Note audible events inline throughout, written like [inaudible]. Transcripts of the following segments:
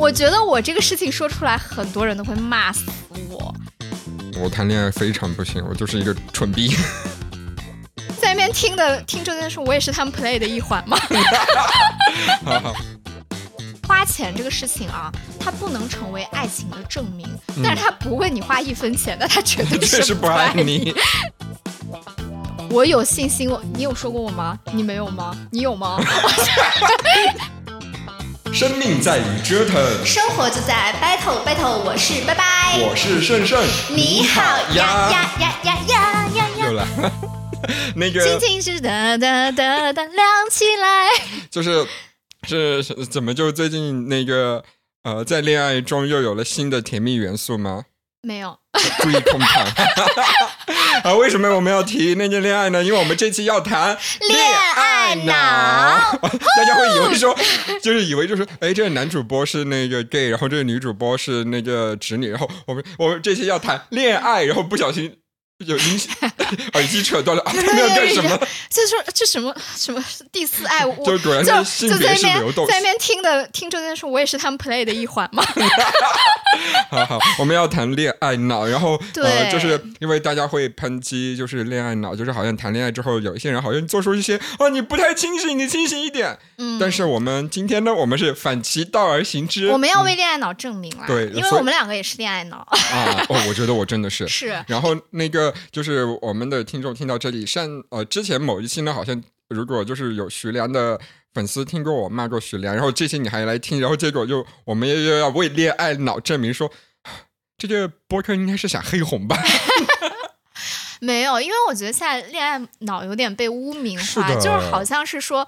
我觉得我这个事情说出来，很多人都会骂死我。我谈恋爱非常不行，我就是一个蠢逼。在那边听的听这件事，我也是他们 play 的一环嘛。好好，花钱这个事情啊，它不能成为爱情的证明，但是他不为你花一分钱，那他绝对嗯 [laughs] 确实不爱你。[laughs] 我有信心，我你有说过我吗？你没有吗？你有吗？[laughs] 生命在于折腾，生活就在 battle battle，我是拜拜，我是胜胜，你好呀呀。呀呀呀呀呀，又来了。[laughs] 那个心情是哒哒哒哒亮起来。[laughs] 就是是是怎么就最近那个呃，在恋爱中又有了新的甜蜜元素吗？没有，注意控糖 [laughs] [laughs] 啊！为什么我们要提那件恋爱呢？因为我们这期要谈 [laughs] 恋爱脑，[laughs] 大家会以为说，就是以为就是，哎，这个男主播是那个 gay，然后这个女主播是那个直女，然后我们我们这期要谈恋爱，然后不小心有音耳机扯断了啊！[laughs] 他们要干什么？就说这什么什么第四爱，我就果然就是性别是流动在那边听的听这件事，我也是他们 play 的一环嘛。[laughs] 好好，我们要谈恋爱脑，然后呃，对就是因为大家会抨击，就是恋爱脑，就是好像谈恋爱之后，有一些人好像做出一些啊，你不太清醒，你清醒一点。嗯，但是我们今天呢，我们是反其道而行之，我们要为恋爱脑证明啦，对因为我们两个也是恋爱脑，啊，哦，我觉得我真的是。[laughs] 是然后那个就是我们的听众听到这里，上呃之前某一期呢，好像如果就是有徐良的粉丝听过我骂过徐良，然后这期你还来听，然后结果就我们又要为恋爱脑证明说，这个播客应该是想黑红吧？[laughs] 没有，因为我觉得现在恋爱脑有点被污名化，是就是好像是说。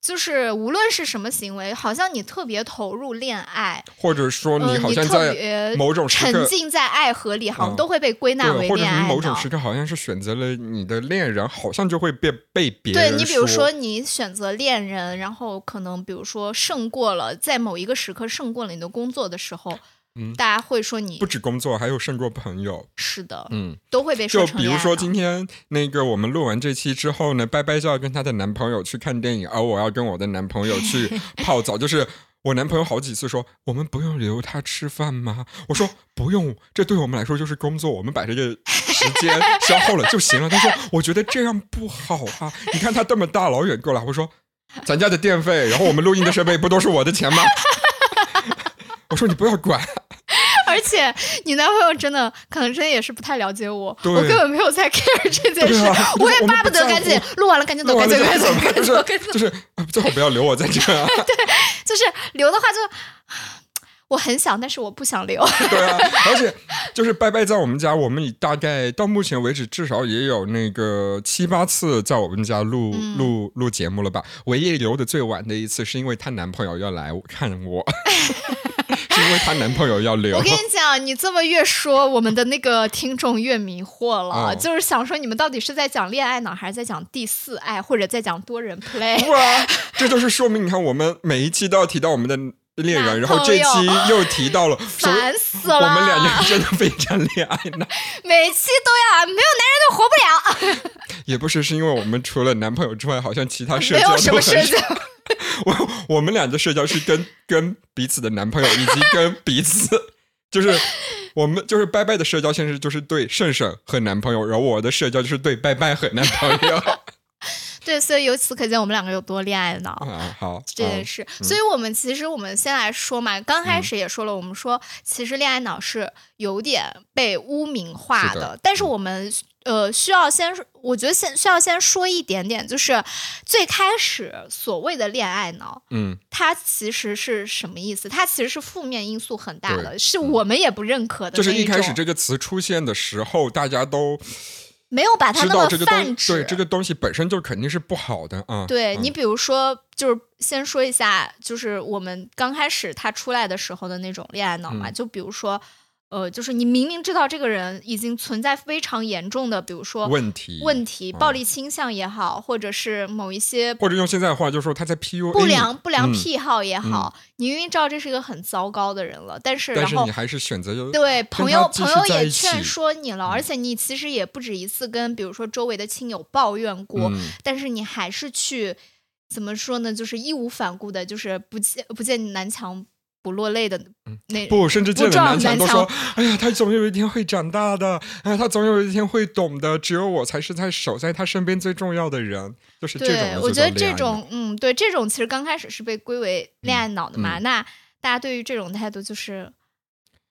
就是无论是什么行为，好像你特别投入恋爱，或者说呃你好像特在别某种时刻沉浸在爱河里，好像嗯都会被归纳为恋爱你某种时刻好像是选择了你的恋人，好像就会被被别人对你，比如说你选择恋人，然后可能比如说胜过了，在某一个时刻胜过了你的工作的时候，嗯大家会说你不止工作，还有胜过朋友，是的，嗯。都会被说成就比如说今天那个我们录完这期之后呢，拜拜就要跟她的男朋友去看电影，而我要跟我的男朋友去 [laughs] 泡澡。就是我男朋友好几次说，我们不用留他吃饭吗？我说不用，这对我们来说就是工作，我们把这个时间消耗了就行了。他说我觉得这样不好啊，[laughs] 你看他这么大老远过来，我说咱家的电费，然后我们录音的设备不都是我的钱吗？[laughs] 我说你不要管，而且你男朋友真的可能真的也是不太了解我，我根本没有在 care 这件事，啊我也巴不得赶紧录完了赶紧走，赶紧赶紧走，[laughs] 赶紧走，就是赶紧走，就是啊最好不要留我在这儿、啊。[laughs] 就是留的话就。我很想，但是我不想留。对啊，[laughs] 而且就是拜拜在我们家，我们大概到目前为止至少也有那个七八次在我们家录、嗯录录节目了吧。唯一留的最晚的一次是因为她男朋友要来看我，是因为她男朋友要留我。跟你讲，你这么越说，我们的那个听众越迷惑了，哦就是想说你们到底是在讲恋爱脑，还是在讲第四爱，或者在讲多人 play？不啊，这就是说明你看我们每一期都要提到我们的恋人，[laughs] 然后这期又提到了，[laughs] 烦死了！我们两个人真的非常恋爱脑。[laughs] 每期都要，没有男人就活不了，也不是，是因为我们除了男朋友之外，好像其他社没有交都很什么社少。交。[laughs] 我我们俩的社交是跟跟彼此的男朋友，以及跟彼此，就是我们就是拜拜的社交，现在就是对圣圣和男朋友，然后我的社交就是对拜拜和男朋友。对，所以由此可见我们两个有多恋爱脑。啊，好，嗯 [laughs] 这件事，所以我们其实我们先来说嘛，刚开始也说了，我们说其实恋爱脑是有点被污名化是的但是我们呃需要先，我觉得先需要先说一点点，就是最开始所谓的恋爱脑，嗯，它其实是什么意思？它其实是负面因素很大的，是我们也不认可的就是一，开始这个词出现的时候，大家都没有把它知那么泛指，对这个东西本身就肯定是不好的啊。嗯对你，比如说，就是先说一下，就是我们刚开始他出来的时候的那种恋爱脑嘛，嗯就比如说，呃，就是你明明知道这个人已经存在非常严重的，比如说问题问题、嗯暴力倾向也好，或者是某一些或者用现在的话就是说他在 PUA 不良不良嗯癖好也好，你明明知道这是一个很糟糕的人了，但是然后但是你还是选择就对朋友朋友也劝说你了，嗯而且你其实也不止一次跟比如说周围的亲友抱怨过，嗯但是你还是去怎么说呢？就是义无反顾的，就是不见不见南墙不落泪的那不，甚至见了不撞南墙都说：“哎呀，他总有一天会长大的，哎呀，他总有一天会懂的，只有我才是在守在他身边最重要的人。”就是这种对，我觉得这种，嗯，对，这种其实刚开始是被归为恋爱脑的嘛。嗯那大家对于这种态度就是，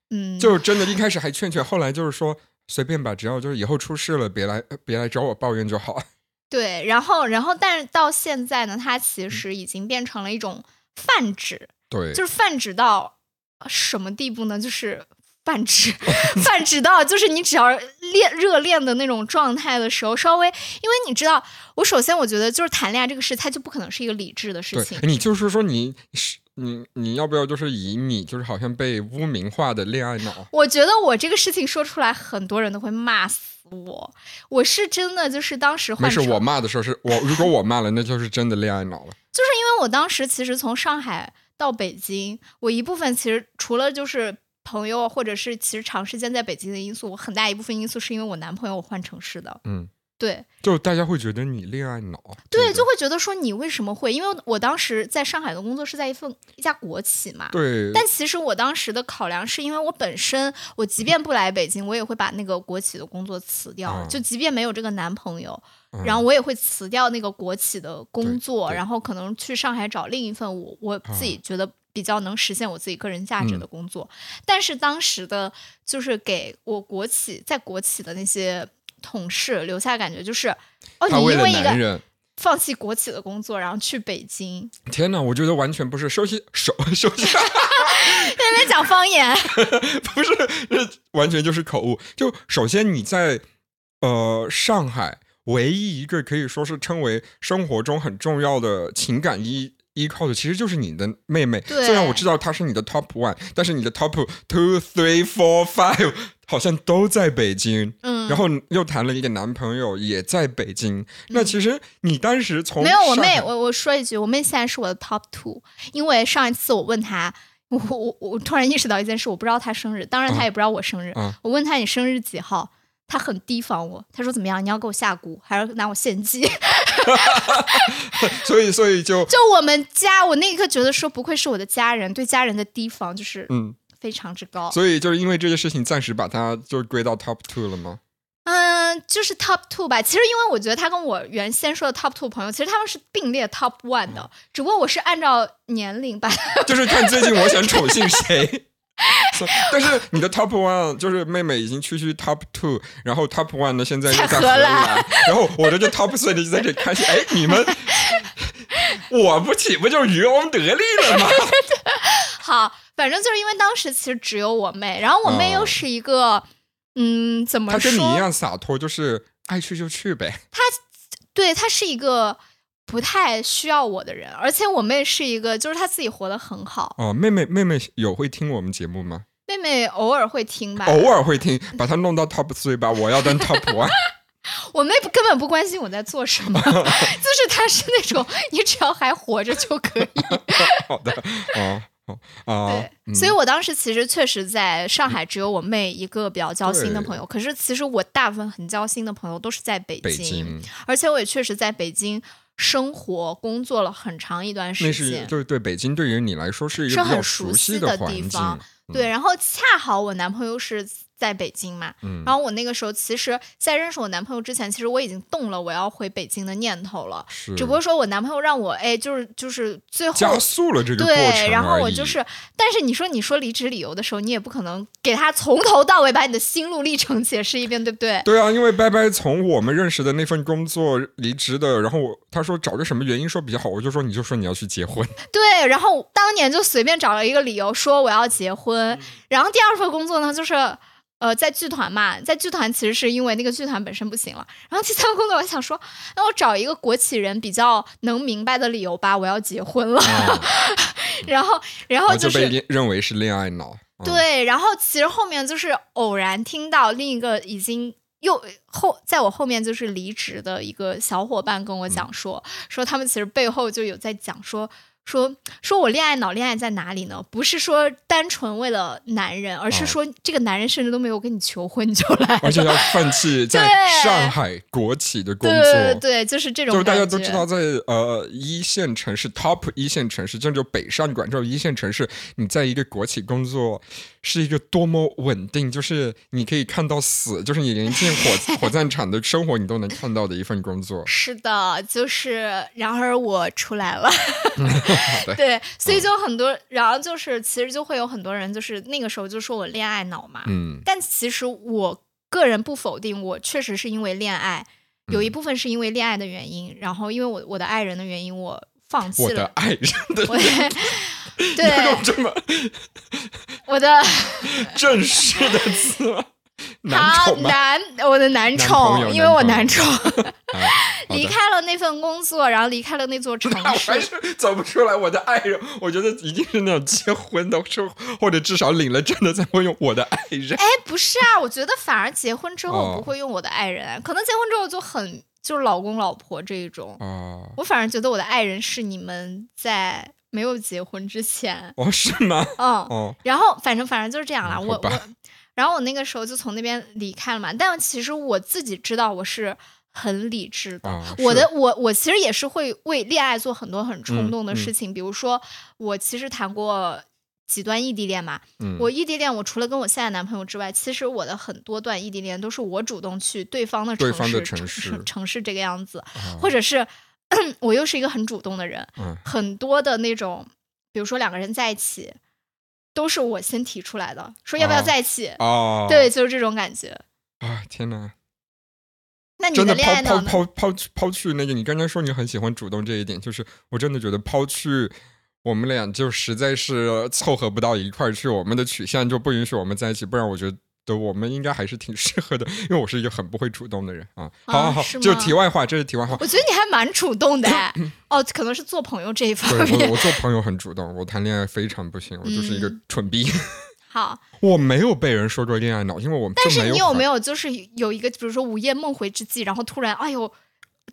嗯，就真的一开始还劝劝，后来就是说随便吧，只要就是以后出事了，别来呃别来找我抱怨就好。[laughs] 对。然后，然后，但是到现在呢，它嗯其实已经变成了一种泛指，对，就是泛指到什么地步呢？就是。泛指，[laughs] 泛指到就是你只要恋热恋的那种状态的时候，稍微，因为你知道，我首先我觉得就是谈恋爱这个事，它就不可能是一个理智的事情。你就是说你是你你要不要就是以你就是好像被污名化的恋爱脑？我觉得我这个事情说出来，很多人都会骂死我。我是真的就是当时没事，我骂的时候是我，如果我骂了，那就是真的恋爱脑了。就是因为我当时其实从上海到北京，我一部分其实除了就是朋友或者是其实长时间在北京的因素，我很大一部分因素是因为我男朋友换城市的。嗯，对就大家会觉得你恋爱脑。对，就会觉得说你为什么会？因为我当时在上海的工作是在一份一家国企嘛。对，但其实我当时的考量是因为我本身，我即便不来北京，我也会把那个国企的工作辞掉，嗯就即便没有这个男朋友，嗯。然后我也会辞掉那个国企的工作，然后可能去上海找另一份我我自己觉得比较能实现我自己个人价值的嗯。工作。但是当时的，就是给我国企在国企的那些同事留下感觉就是，哦，你因为一个人，放弃国企的工作，然后去北京，天哪，我觉得完全不是熟悉熟熟悉，[laughs] [laughs] 在那边讲方言，[laughs] 不是，这完全就是口误。就首先你在呃上海唯一一个可以说是称为生活中很重要的情感依依靠的，其实就是你的妹妹。虽然我知道她是你的 top one，但是你的 top two、three、four、five [laughs] 好像都在北京。嗯，然后又谈了一个男朋友，也在北京。那其实你当时从没有，我妹，我我说一句，我妹现在是我的 top two，因为上一次我问她，我我我突然意识到一件事，我不知道她生日，当然她嗯也不知道我生日，嗯我问她你生日几号，她很提防我，他说怎么样，你要给我下蛊，还是拿我献祭？[laughs] 所以所以就就我们家，我那一刻觉得说不愧是我的家人，对家人的提防就是嗯，非常之高。所以就是因为这件事情，暂时把它就归到 top two 了吗？嗯，就是 top two 吧。其实因为我觉得他跟我原先说的 top two 朋友，其实他们是并列 top one 的，只不过我是按照年龄吧就是看最近我想宠幸谁。[laughs] 但是你的 top one 就是妹妹已经区区 top two，然后 top one 呢现在又在在荷荷兰兰，然后我的这 top [laughs] three 就在这里看戏，哎，你们 [laughs] 我不岂不就渔翁得利了吗？好，反正就是因为当时其实只有我妹，然后我妹哦又是一个，嗯，怎么说？她跟你一样洒脱，就是爱去就去呗。她对，她是一个不太需要我的人，而且我妹是一个，就是她自己活得很好。哦，妹妹妹妹有会听我们节目吗？妹妹偶尔会听吧，偶尔会听，把她弄到 top three 吧，我要当 top [laughs] one。我妹根本不关心我在做什么，[laughs] 就是她是那种你只要还活着就可以。[laughs] 好的，哦哦啊，对，嗯所以我当时其实确实在上海只有我妹一个比较交心的朋友，可是其实我大部分很交心的朋友都是在北北京而且我也确实在北京生活工作了很长一段时间。是就是对北京对于你来说是一个比较很熟悉悉的环境地方，对，然后恰好我男朋友是在北京嘛，嗯然后我那个时候其实，在认识我男朋友之前，其实我已经动了我要回北京的念头了，是只不过说我男朋友让我哎，就是就是最后加速了这个过程对，然后我就是，但是你说你说离职理由的时候，你也不可能给他从头到尾把你的心路历程解释一遍，对不对？对啊，因为拜拜从我们认识的那份工作离职的，然后我他说找个什么原因说比较好，我就说你就说你要去结婚，[laughs] 对，然后当年就随便找了一个理由说我要结婚，然后第二份工作呢就是。呃，在剧团嘛，在剧团其实是因为那个剧团本身不行了。然后第三个工作，我想说，那我找一个国企人比较能明白的理由吧，我要结婚了。啊 [laughs] 然后，然然后后就就是被认认为是恋爱脑。嗯，对，然后其实后面就是偶然听到另一个已经又后在我后面就是离职的一个小伙伴跟我嗯讲说，说他们其实背后就有在讲说。说说我恋爱脑，恋爱在哪里呢？不是说单纯为了男人，而是哦说这个男人甚至都没有跟你求婚你就来而且。要放弃 [laughs] 在上海国企的工作。对对，就是这种就是大家都知道，在呃一线城市 top 一线城市，这就北上广这种一线城市，你在一个国企工作是一个多么稳定，就是你可以看到死，就是你连进火 [laughs] 火葬场的生活你都能看到的一份工作。是的，就是，然而我出来了，[laughs] 对对，所以就很多，然后就是其实就会有很多人，就是那个时候就说我恋爱脑嘛，嗯。但其实我个人不否定，我确实是因为恋爱，有嗯。一部分是因为恋爱的原因，然后因为我我的爱人的原因，我放弃我的了，爱人的 [laughs] [laughs] 我的有对这么我的正式的词吗？[laughs] 男好宠吗？男我的男宠，因为我男男宠 [laughs] 离开了那份工作，然后离开了那座城那我还市。是走不出来。我的爱人，我觉得一定是那种结婚的，是或者至少领了证的才会用我的爱人。哎，不是啊，我觉得反而结婚之后哦不会用我的爱人，可能结婚之后就很就是老公老婆这一种。哦，我反而觉得我的爱人是你们在没有结婚之前，哦，是吗？嗯，哦，然后反正反正就是这样了。我我，然后我那个时候就从那边离开了嘛。但其实我自己知道我是很理智的。啊我的我我其实也是会为恋爱做很多很冲嗯动的嗯事情，比如说我其实谈过。几段异地恋嘛，嗯，我异地恋，我除了跟我现在男朋友之外，其实我的很多段异地恋都是我主动去对方的城市，城城市城市这个样子，啊或者是 [clears throat] 我又是一个很主动的人，嗯很多的那种，比如说两个人在一起，都是我先提出来的，说要不要哦在一起，哦，对，就是这种感觉。啊，天哪！那你真的恋爱脑呢？抛抛抛抛去抛去那个，你刚刚说你很喜欢主动这一点，就是我真的觉得抛去我们俩就实在是凑合不到一块儿去，我们的取向就不允许我们在一起，不然我觉得我们应该还是挺适合的，因为我是一个很不会主动的人啊。好好好，就是题外话，这是题外话。我觉得你还蛮主动的哎，[clears throat] 哦，可能是做朋友这一方对我，面。我做朋友很主动，我谈恋爱非常不行，我就是一个嗯蠢逼。[laughs] 好，我没有被人说过恋爱脑，因为我但是你有没有有就是有一个，比如说午夜梦回之际，然后突然哎呦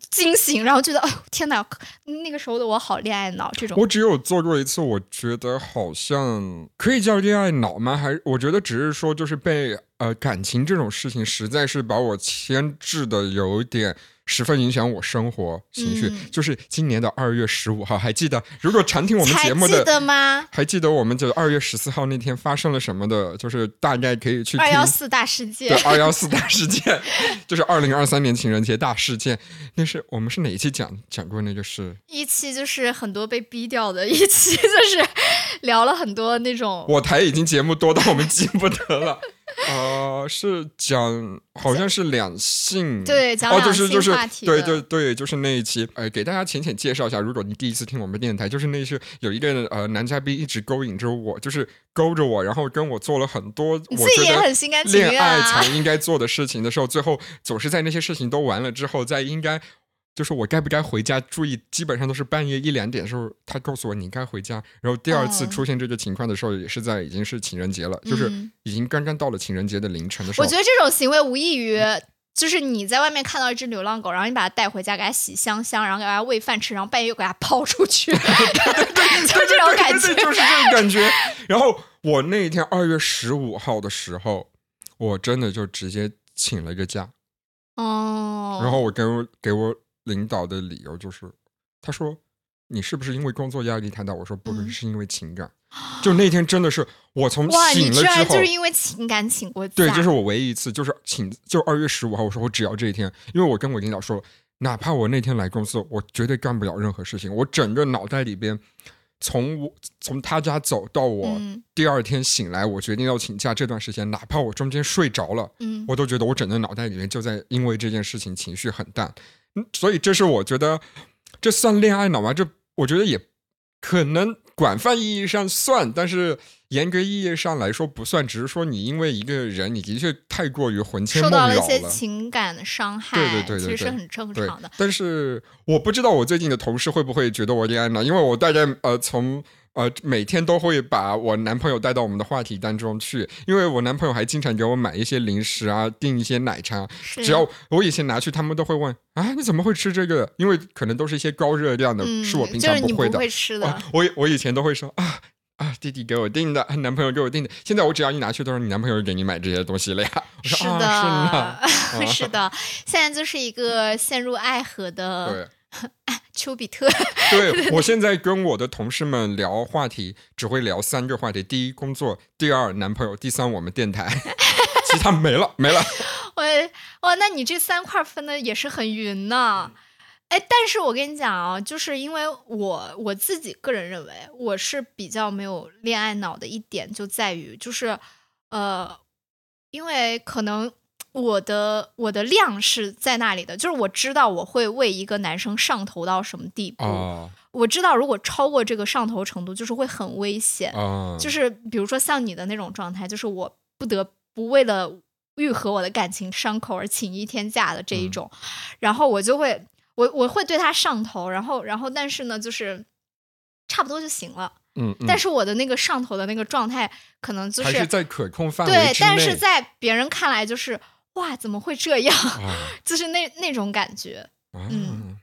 惊醒，然后觉得哦天哪，那个时候的我好恋爱脑这种。我只有做过一次，我觉得好像可以叫恋爱脑吗？还我觉得只是说，就是被呃感情这种事情，实在是把我牵制的有点十分影响我生活情绪。嗯就是今年的二月十五号，还记得？如果常听我们节目记得的。吗？还记得我们就二月十四号那天发生了什么的？就是大概可以去听二幺四大事件对，二幺四大事件，[laughs] 就是二零二三年情人节大事件。那是我们是哪一期讲讲过那个事？一期就是很多被逼掉的，一期就是 [laughs] 聊了很多那种我台已经节目多到我们记不得了。呃，是讲好像是两性，哦，对讲两性就是就是话题对对对，就是那一期，呃，给大家浅浅介绍一下，如果你第一次听我们电台，就是那是有一个呃男嘉宾一直勾引着我，就是勾着我，然后跟我做了很多我自己也我觉得很心甘情恋爱愿啊才。应该做的事情的时候，最后总是在那些事情都完了之后，在应该。就是我该不该回家？注意，基本上都是半夜一两点的时候，他告诉我你该回家。然后第二次哦出现这个情况的时候，也是在已经是情人节了，就是嗯已经刚刚到了情人节的凌晨的时候。我觉得这种行为无异于。就是你在外面看到一只流浪狗，然后你把它带回家，给它洗香香，然后给它喂饭吃，然后半夜又给它抛出去，[laughs] 就这种感觉。就是这种感觉。然后我那一天二月十五号的时候，我真的就直接请了一个假。哦，然后我跟我给我领导的理由就是，他说你是不是因为工作压力太大？我说不是，嗯是因为情感。就那天真的是我从醒了之后就是，因为情感请过假？对，这是我唯一一次，就是请就二月十五号，我说我只要这一天，因为我跟我领导说，哪怕我那天来公司，我绝对干不了任何事情，我整个脑袋里边。从我从他家走到我嗯第二天醒来，我决定要请假这段时间，哪怕我中间睡着了，嗯，我都觉得我整个脑袋里面就在因为这件事情情绪很淡，嗯，所以这是我觉得这算恋爱脑吗？这我觉得也可能广泛意义上算，但是严格意义上来说不算，只是说你因为一个人，你的确太过于魂牵梦绕到了一些情感的伤害，对对对对对其实是很正常的。，但是我不知道我最近的同事会不会觉得我恋爱脑，因为我大概呃从呃，每天都会把我男朋友带到我们的话题当中去，因为我男朋友还经常给我买一些零食啊，订一些奶茶。只要我以前拿去，他们都会问啊，你怎么会吃这个？因为可能都是一些高热量的，嗯，是我平常会的。会吃的。啊我我以前都会说啊啊，弟弟给我订的，啊男朋友给我订的。现在我只要一拿去，都是你男朋友给你买这些东西了呀。我说是啊，的，是的，[laughs] 是的，现在就是一个陷入爱河的对。[laughs] 丘比特。[laughs] 对我现在跟我的同事们聊话题，只会聊三个话题：第一，工作；第二，男朋友；第三，我们电台。[laughs] 其他没了，没了。我哇，那你这三块分的也是很匀呢。哎，但是我跟你讲啊，就是因为我我自己个人认为，我是比较没有恋爱脑的一点就在于，就是呃，因为可能我的我的量是在那里的，就是我知道我会为一个男生上头到什么地步，哦我知道如果超过这个上头程度，就是会很危险。哦，就是比如说像你的那种状态，就是我不得不为了愈合我的感情伤口而请一天假的这一种，然后我就会我我会对他上头，然后然后但是呢，就是差不多就行了。嗯，嗯但是我的那个上头的那个状态，可能就还是在可控范围对。但是在别人看来就是哇，怎么会这样？啊 [laughs] 就是那那种感觉。啊嗯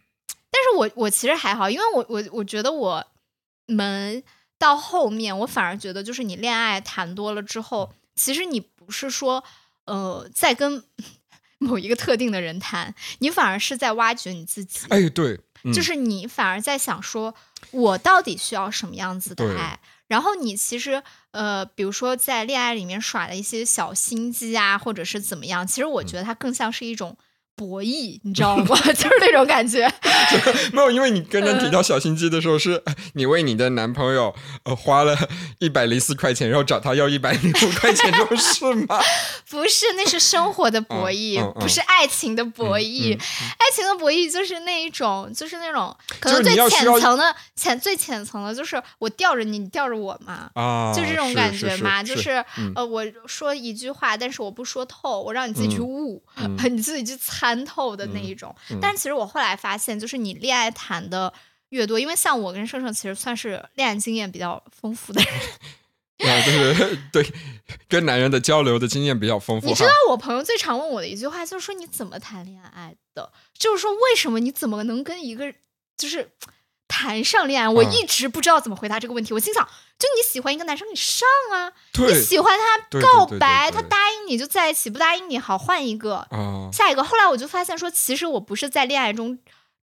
但是我我其实还好，因为我我我觉得我们到后面，我反而觉得就是你恋爱谈多了之后，其实你不是说呃在跟 [laughs] 某一个特定的人谈，你反而是在挖掘你自己，哎，对，嗯就是你反而在想说，我到底需要什么样子的爱。然后你其实呃，比如说在恋爱里面耍的一些小心机啊，或者是怎么样，其实我觉得它更像是一种博弈，你知道吗？[laughs] 就是那种感觉。[laughs] 没有，因为你刚刚提到小心机的时候，是呃你为你的男朋友呃花了 [laughs] 一百零四块钱，然后找他要一百零五块钱这种事吗？不是，那是生活的博弈，嗯嗯嗯不是爱情的博弈。嗯爱情的博弈就是那一种，就是那种可能最浅层的浅最浅层的，就是我吊着你，你吊着我嘛。啊，就这种感觉嘛，是就是嗯呃，我说一句话，但是我不说透，我让你自己去嗯悟，嗯你自己去参透的那一种。嗯但其实我后来发现，就是你恋爱谈的越多，因为像我跟盛盛其实算是恋爱经验比较丰富的人。[laughs] 啊，就是 [laughs] 对跟男人的交流的经验比较丰富。你知道我朋友最常问我的一句话，就是说你怎么谈恋爱的？就是说为什么你怎么能跟一个就是谈上恋爱？我嗯一直不知道怎么回答这个问题。我心想，就你喜欢一个男生，你上啊，你喜欢他告白，他答应你就在一起，不答应你好换一个，嗯，下一个。后来我就发现说，其实我不是在恋爱中。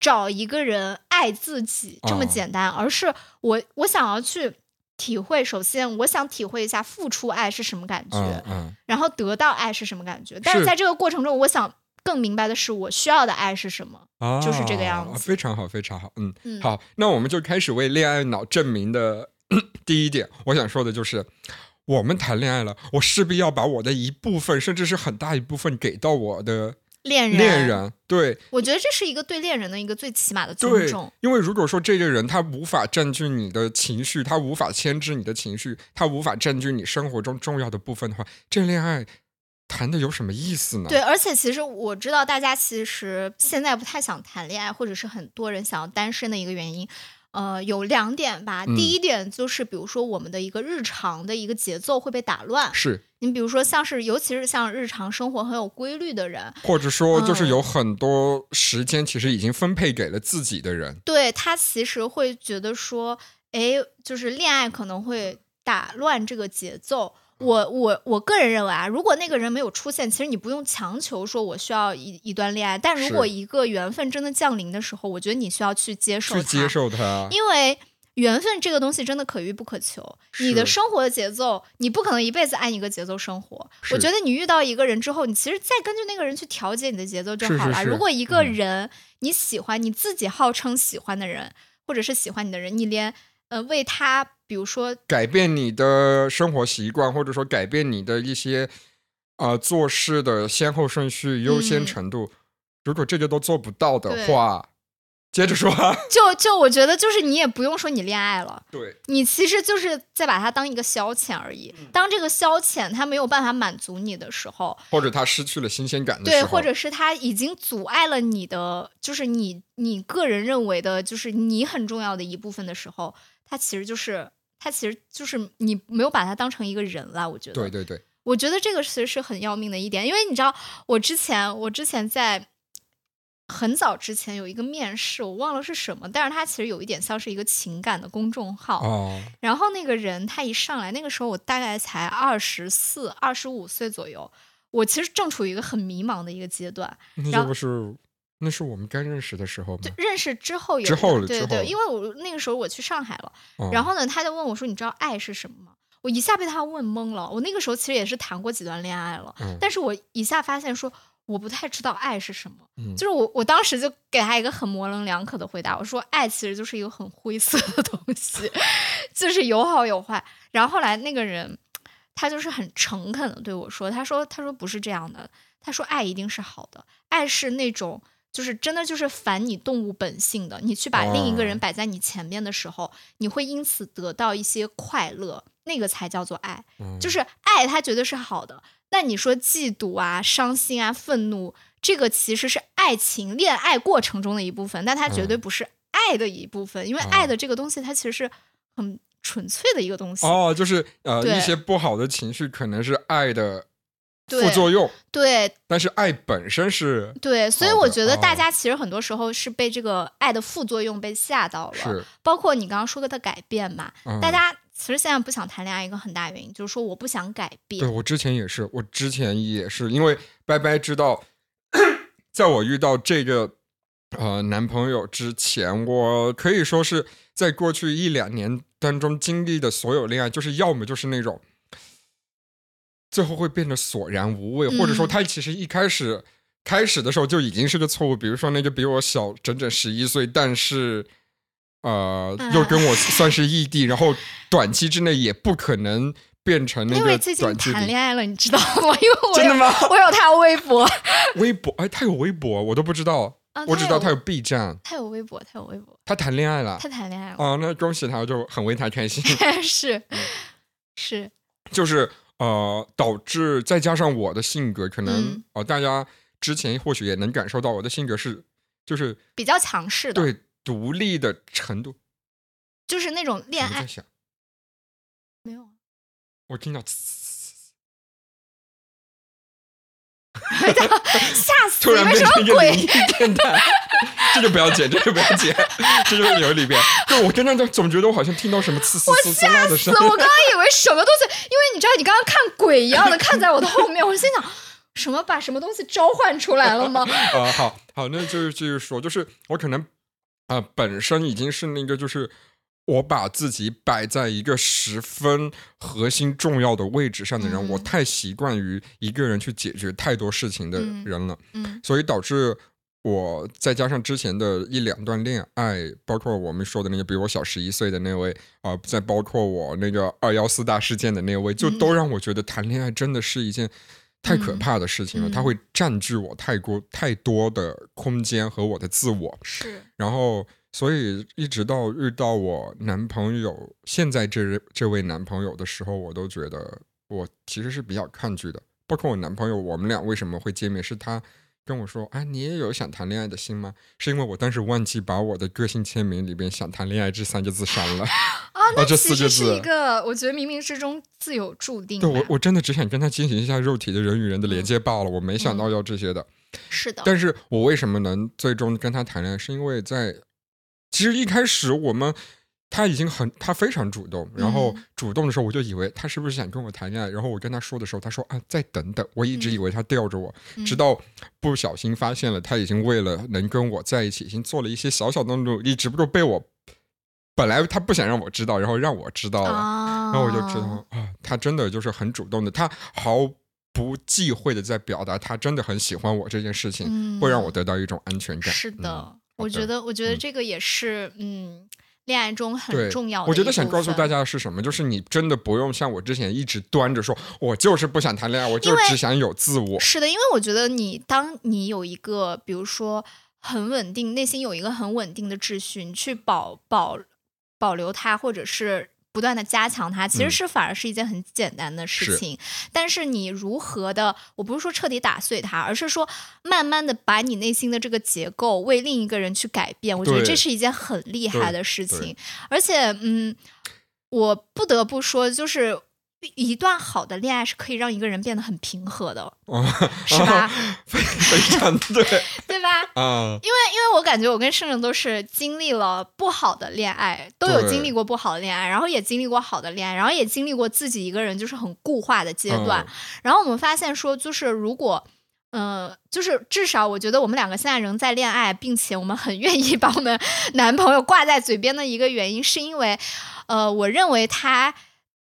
找一个人爱自己这么哦简单，而是我我想要去体会。首先，我想体会一下付出爱是什么感觉，嗯嗯，然后得到爱是什么感觉。但是是在这个过程中，我想更明白的是，我需要的爱是什么。啊，就是这个样子非常好，非常好，嗯，嗯，好，那我们就开始为恋爱脑证明的第一点，我想说的就是。我们谈恋爱了，我势必要把我的一部分，甚至是很大一部分给到我的恋人，恋人。对我觉得这是一个对恋人的一个最起码的尊重。，因为如果说这个人他无法占据你的情绪，他无法牵制你的情绪，他无法占据你生活中重要的部分的话，这恋爱谈的有什么意思呢？对，而且其实我知道大家其实现在不太想谈恋爱，或者是很多人想要单身的一个原因。呃，有两点吧。嗯第一点就是，比如说我们的一个日常的一个节奏会被打乱。是，你比如说，像是尤其是像日常生活很有规律的人，或者说就是嗯有很多时间其实已经分配给了自己的人。对他其实会觉得说，哎，就是恋爱可能会打乱这个节奏。我我我个人认为啊，如果那个人没有出现，其实你不用强求说我需要一一段恋爱。但如果一个缘分真的降临的时候，我觉得你需要去接受它，去接受它，因为缘分这个东西真的可遇不可求。你的生活的节奏，你不可能一辈子按一个节奏生活。我觉得你遇到一个人之后，你其实再根据那个人去调节你的节奏就好了。是是如果一个嗯人你喜欢，你自己号称喜欢的人，或者是喜欢你的人，你连呃为他，比如说改变你的生活习惯，或者说改变你的一些呃做事的先后顺序、优先嗯程度，如果这些都做不到的话，接着说啊，就就我觉得就是你也不用说你恋爱了，对，你其实就是在把它当一个消遣而已。嗯当这个消遣它没有办法满足你的时候，或者它失去了新鲜感的对，时候，或者是它已经阻碍了你的，就是你你个人认为的，就是你很重要的一部分的时候，它其实就是他其实就是你没有把他当成一个人了。我觉得，对对对，我觉得这个其实是很要命的一点，因为你知道，我之前我之前在很早之前有一个面试，我忘了是什么，但是他其实有一点像是一个情感的公众号。哦，然后那个人他一上来，那个时候我大概才二十四、二十五岁左右，我其实正处于一个很迷茫的一个阶段。那不是那是我们刚认识的时候认识之后有之后了对对因为我那个时候我去上海了，哦然后呢，他就问我说：“你知道爱是什么吗？”我一下被他问懵了。我那个时候其实也是谈过几段恋爱了，嗯但是我一下发现说我不太知道爱是什么。嗯就是我我当时就给他一个很模棱两可的回答，我说爱其实就是一个很灰色的东西，[laughs] 就是有好有坏。然后后来那个人他就是很诚恳的对我说，他说他说不是这样的，他说爱一定是好的，爱是那种。就是真的就是反你动物本性的，你去把另一个人哦摆在你前面的时候，你会因此得到一些快乐，那个才叫做爱。嗯就是爱，它绝对是好的。那你说嫉妒啊、伤心啊、愤怒，这个其实是爱情、恋爱过程中的一部分，但它绝对嗯不是爱的一部分，因为哦爱的这个东西，它其实是很纯粹的一个东西。哦，就是呃一些不好的情绪可能是爱的副作用，对。但是爱本身是对，所以我觉得大哦。家其实很多时候是被这个爱的副作用被吓到了，是。包括你刚刚说的改变嘛，嗯。大家其实现在不想谈恋爱，一个很大原因就是说我不想改变。对我之前也是，我之前也是，因为拜拜知道，[coughs] 在我遇到这个呃男朋友之前，我可以说是在过去一两年当中经历的所有恋爱，就是要么就是那种最后会变得索然无味，或者说嗯他其实一开始开始的时候就已经是个错误，比如说那个比我小整整十一岁，但是。呃，啊又跟我 [laughs] 算是异地，然后短期之内也不可能变成那个因为最近。谈恋爱了，你知道吗？因为我有真的吗？我有他微博，[laughs] 微博，哎，他有微博，我都不知道，啊我只知道他有有 B 站，他有微博，他有微博，他谈恋爱了他谈恋爱了，哦，那恭喜他，我就很为他开心。[laughs] 是嗯是，就是呃，导致再加上我的性格，可能呃大家之前或许也能感受到我的性格是，就是比较强势的，对独立的程度。就是那种。恋爱我在想，没有啊，我听到 [laughs] 吓死你！突然变成一个灵鬼？异电台，这就不要剪，这就不要剪，这就是有里边。就我刚刚就总觉得我好像听到什么呲呲呲呲啦的声音。我刚刚以为什么东西，因为你知道，你刚刚看鬼一样的看在我的后面，我心想，什么把什么东西召唤出来了吗？[laughs] 啊，好好，那就是继续说，就是我可能啊、呃本身已经是那个，就是我把自己摆在一个十分核心重要的位置上的人，嗯。我太习惯于一个人去解决太多事情的嗯人了，嗯。所以导致。我再加上之前的一两段恋爱，包括我们说的那个比我小十一岁的那位，啊、再包括我那个二幺四大事件的那位，就嗯。都让我觉得谈恋爱真的是一件太可嗯。怕的事情了，嗯。它会占据我太过太多的空间和我的自我，是，然后所以一直到遇到我男朋友现在这这位男朋友的时候，我都觉得我其实是比较抗拒的。包括我男朋友，我们俩为什么会见面？是他跟我说：“啊，你也有想谈恋爱的心吗？”是因为我当时忘记把我的个性签名里边“想谈恋爱”这三个字删了。[laughs] 啊，[laughs] 那这四个字一个，我觉得冥冥之中自有注定。对我，我真的只想跟他进行一下肉体的人与人的连接罢了，我没想嗯到要这些的。是的，但是我为什么能最终跟他谈恋爱，是因为在其实一开始我们他已经很他非常主动，然后嗯主动的时候我就以为他是不是想跟我谈恋爱，然后我跟他说的时候，他说啊再等等，我一直以为他吊着我，嗯。直到不小心发现了他已经为了能跟我在一起，已经做了一些小小的努力，只不过被我本来他不想让我知道，然后让我知道了，啊，然后我就知道啊，他真的就是很主动的，他毫不忌讳的在表达他真的很喜欢我这件事情，嗯。会让我得到一种安全感。是的，嗯我觉得，我觉得嗯这个也是，嗯，恋爱中很重要的。我觉得想告诉大，家的是什么？就是你真的不用像我之前一直端着说，我就是不想谈恋爱，我就只想有自我。是的，因为我觉得你当你有一个，比如说很稳定，内心有一个很稳定的秩序，你去保保保留它，或者是。不断的加强它，其实嗯是反而是一件很简单的事是情。但是你如何的，我不是说彻底打碎它，而是说慢慢的把你内心的这个结构为另一个人去改变。我觉得这是一件很厉害的事情。而且，嗯，我不得不说，就是一段好的恋爱是可以让一个人变得很平和的，[laughs] 哦，是吧？[laughs] 非非常对 [laughs] 对吧？啊，因为因为我感觉我跟圣人都是经历了不好的恋爱，都有经历过不好的恋爱，然后也经历过好的恋爱，然后也经历过自己一个人就是很固化的阶段。嗯然后我们发现说，就是如果。呃，就是至少我觉得我们两个现在仍在恋爱，并且我们很愿意把我们男朋友挂在嘴边的一个原因，是因为，呃，我认为他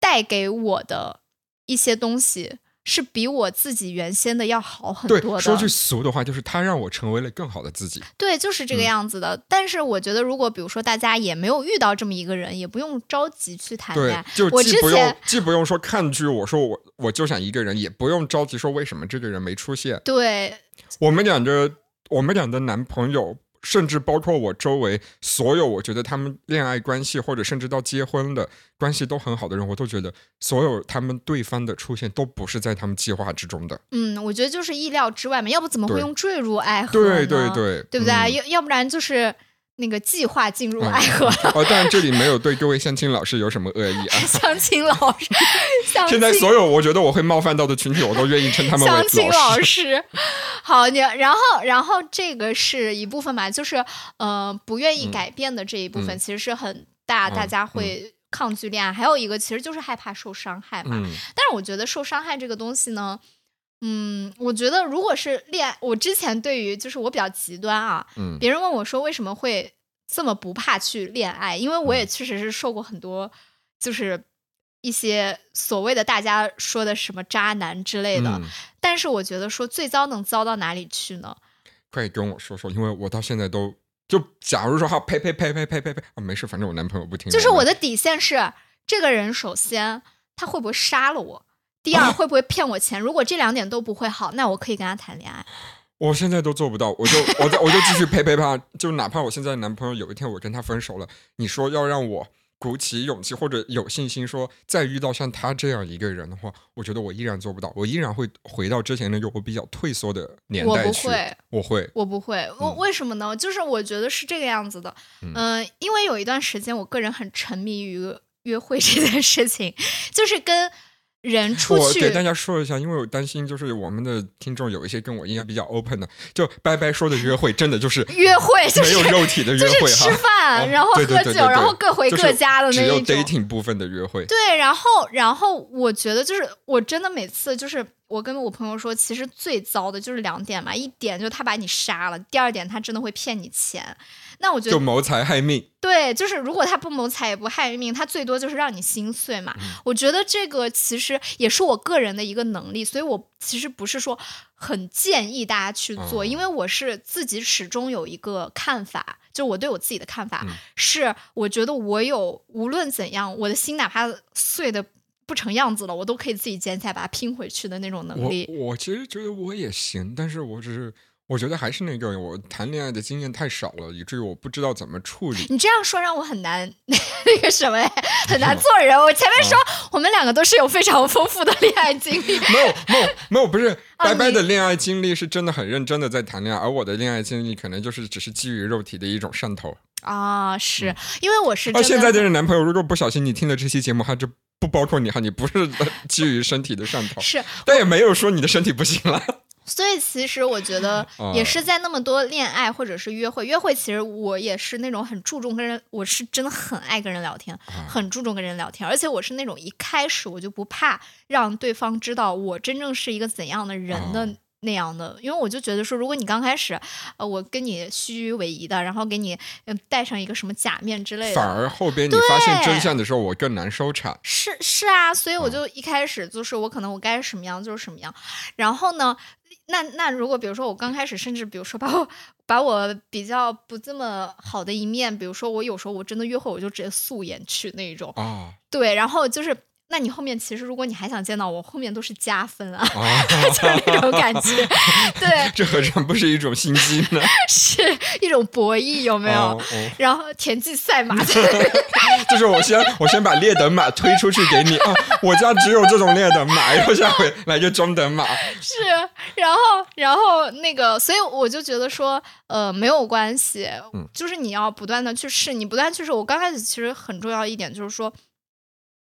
带给我的一些东西是比我自己原先的要好很多，的。说句俗的话，就是他让我成为了更好的自己。对，就是这个嗯样子的。但是我觉得，如果比如说大家也没有遇到这么一个人，也不用着急去谈恋对爱。，就我之既不用前既不用说看剧，我说我我就想一个人，也不用着急说为什么这个人没出现。对我们俩的我们俩的男朋友，甚至包括我周围所有，我觉得他们恋爱关系或者甚至到结婚的关系都很好的人，我都觉得所有他们对方的出现都不是在他们计划之中的。嗯，我觉得就是意料之外嘛，要不怎么会用坠入爱河对？对对，对不对？嗯要要不然就是那个计划进入嗯爱河。哦，当然这里没有对各位相亲老师有什么恶意啊。[laughs] 相亲老师，[laughs] 相亲现在所有我觉得我会冒犯到的群体，我都愿意称他们为相亲老师。好，你然后然后这个是一部分嘛，就是呃不愿意嗯改变的这一部分，嗯其实是很大，大嗯家会抗拒恋爱。还有一个其实就是害怕受伤害嘛。嗯但是我觉得受伤害这个东西呢，嗯，我觉得如果是恋爱，我之前对于就是我比较极端啊，嗯别人问我说为什么会这么不怕去恋爱，因为我嗯也确实是受过很多，就是一些所谓的大家说的什么渣男之类的。嗯，但是我觉得说最糟能糟到哪里去呢？快跟我说说，因为我到现在都就假如说哈呸呸呸呸呸呸呸啊，没事，反正我男朋友不听。就是我的底线是，这个人首先他会不会杀了我，第二会不会骗我钱。如果这两点都不会好，那我可以跟他谈恋爱。[laughs] 我现在都做不到，我就我就我就继续陪陪他，就哪怕我现在男朋友有一天我跟他分手了，你说要让我鼓起勇气或者有信心说再遇到像他这样一个人的话，我觉得我依然做不到，我依然会回到之前那个我比较退缩的年我代去。不会，我会，我不会，我嗯为什么呢？就是我觉得是这个样子的，嗯嗯、因为有一段时间我个人很沉迷于约会这件事情，就是跟人出去我给大家说一下，因为我担心就是我们的听众有一些跟我一样比较 open 的，就拜拜说的约会真的就是 [laughs] 约会，就是没有肉体的约就是会哈，吃饭，哦然后喝酒，然后各回各家的那种只有 dating 部分的约会。对，然后然后我觉得就是我真的每次就是我跟我朋友说，其实最糟的就是两点嘛，一点就是他把你杀了，第二点他真的会骗你钱。那我觉得就谋财害命，对，就是如果他不谋财也不害命，他最多就是让你心碎嘛。嗯我觉得这个其实也是我个人的一个能力，所以我其实不是说很建议大家去做，哦因为我是自己始终有一个看法，就我对我自己的看法、嗯是，我觉得我有无论怎样，我的心哪怕碎的不成样子了，我都可以自己捡起来把它拼回去的那种能力。我其实觉得我也行，但是我只是我觉得还是那个我谈恋爱的经验太少了，以至于我不知道怎么处理。你这样说让我很难 [laughs] 那个什么哎，很难做人。我前面说、啊我们两个都是有非常丰富的恋爱经历，没有没 [laughs] 有没有，不是啊白白的恋爱经历是真的很认真的在谈恋爱，而我的恋爱经历可能就是只是基于肉体的一种上头。啊，是因为我是啊。现在的男朋友如果不小心你听了这期节目，他就不包括你哈，你不是基于身体的上头，是，但也没有说你的身体不行了。所以其实我觉得啊也是在那么多恋爱或者是约会，约会其实我也是那种很注重跟人，我是真的很爱跟人聊天，啊很注重跟人聊天，而且我是那种一开始我就不怕让对方知道我真正是一个怎样的人的。哦那样的，因为我就觉得说，如果你刚开始，呃，我跟你虚与委蛇的，然后给你呃戴上一个什么假面之类的，反而后边你发现真相的时候，我更难收场。是是啊，所以我嗯就一开始就是我可能我该什么样就是什么样，然后呢，那那如果比如说我刚开始，甚至比如说把我把我比较不这么好的一面，比如说我有时候我真的约会我就直接素颜去那一种，啊对，然后就是那你后面其实如果你还想见到我，后面都是加分啊，啊！[laughs] 就是那种感觉，[laughs] 对，这何尝不是一种心机呢？[laughs] 是一种博弈，有没有？哦哦然后田忌赛马，就是我先我先把劣等马推出去给你啊，我家只有这种劣等马，然后下回来就中等马。是，然后，然后那个，所以我就觉得说，呃，没有关系，嗯就是你要不断的去试，你不断去试。我刚开始其实很重要一点就是说，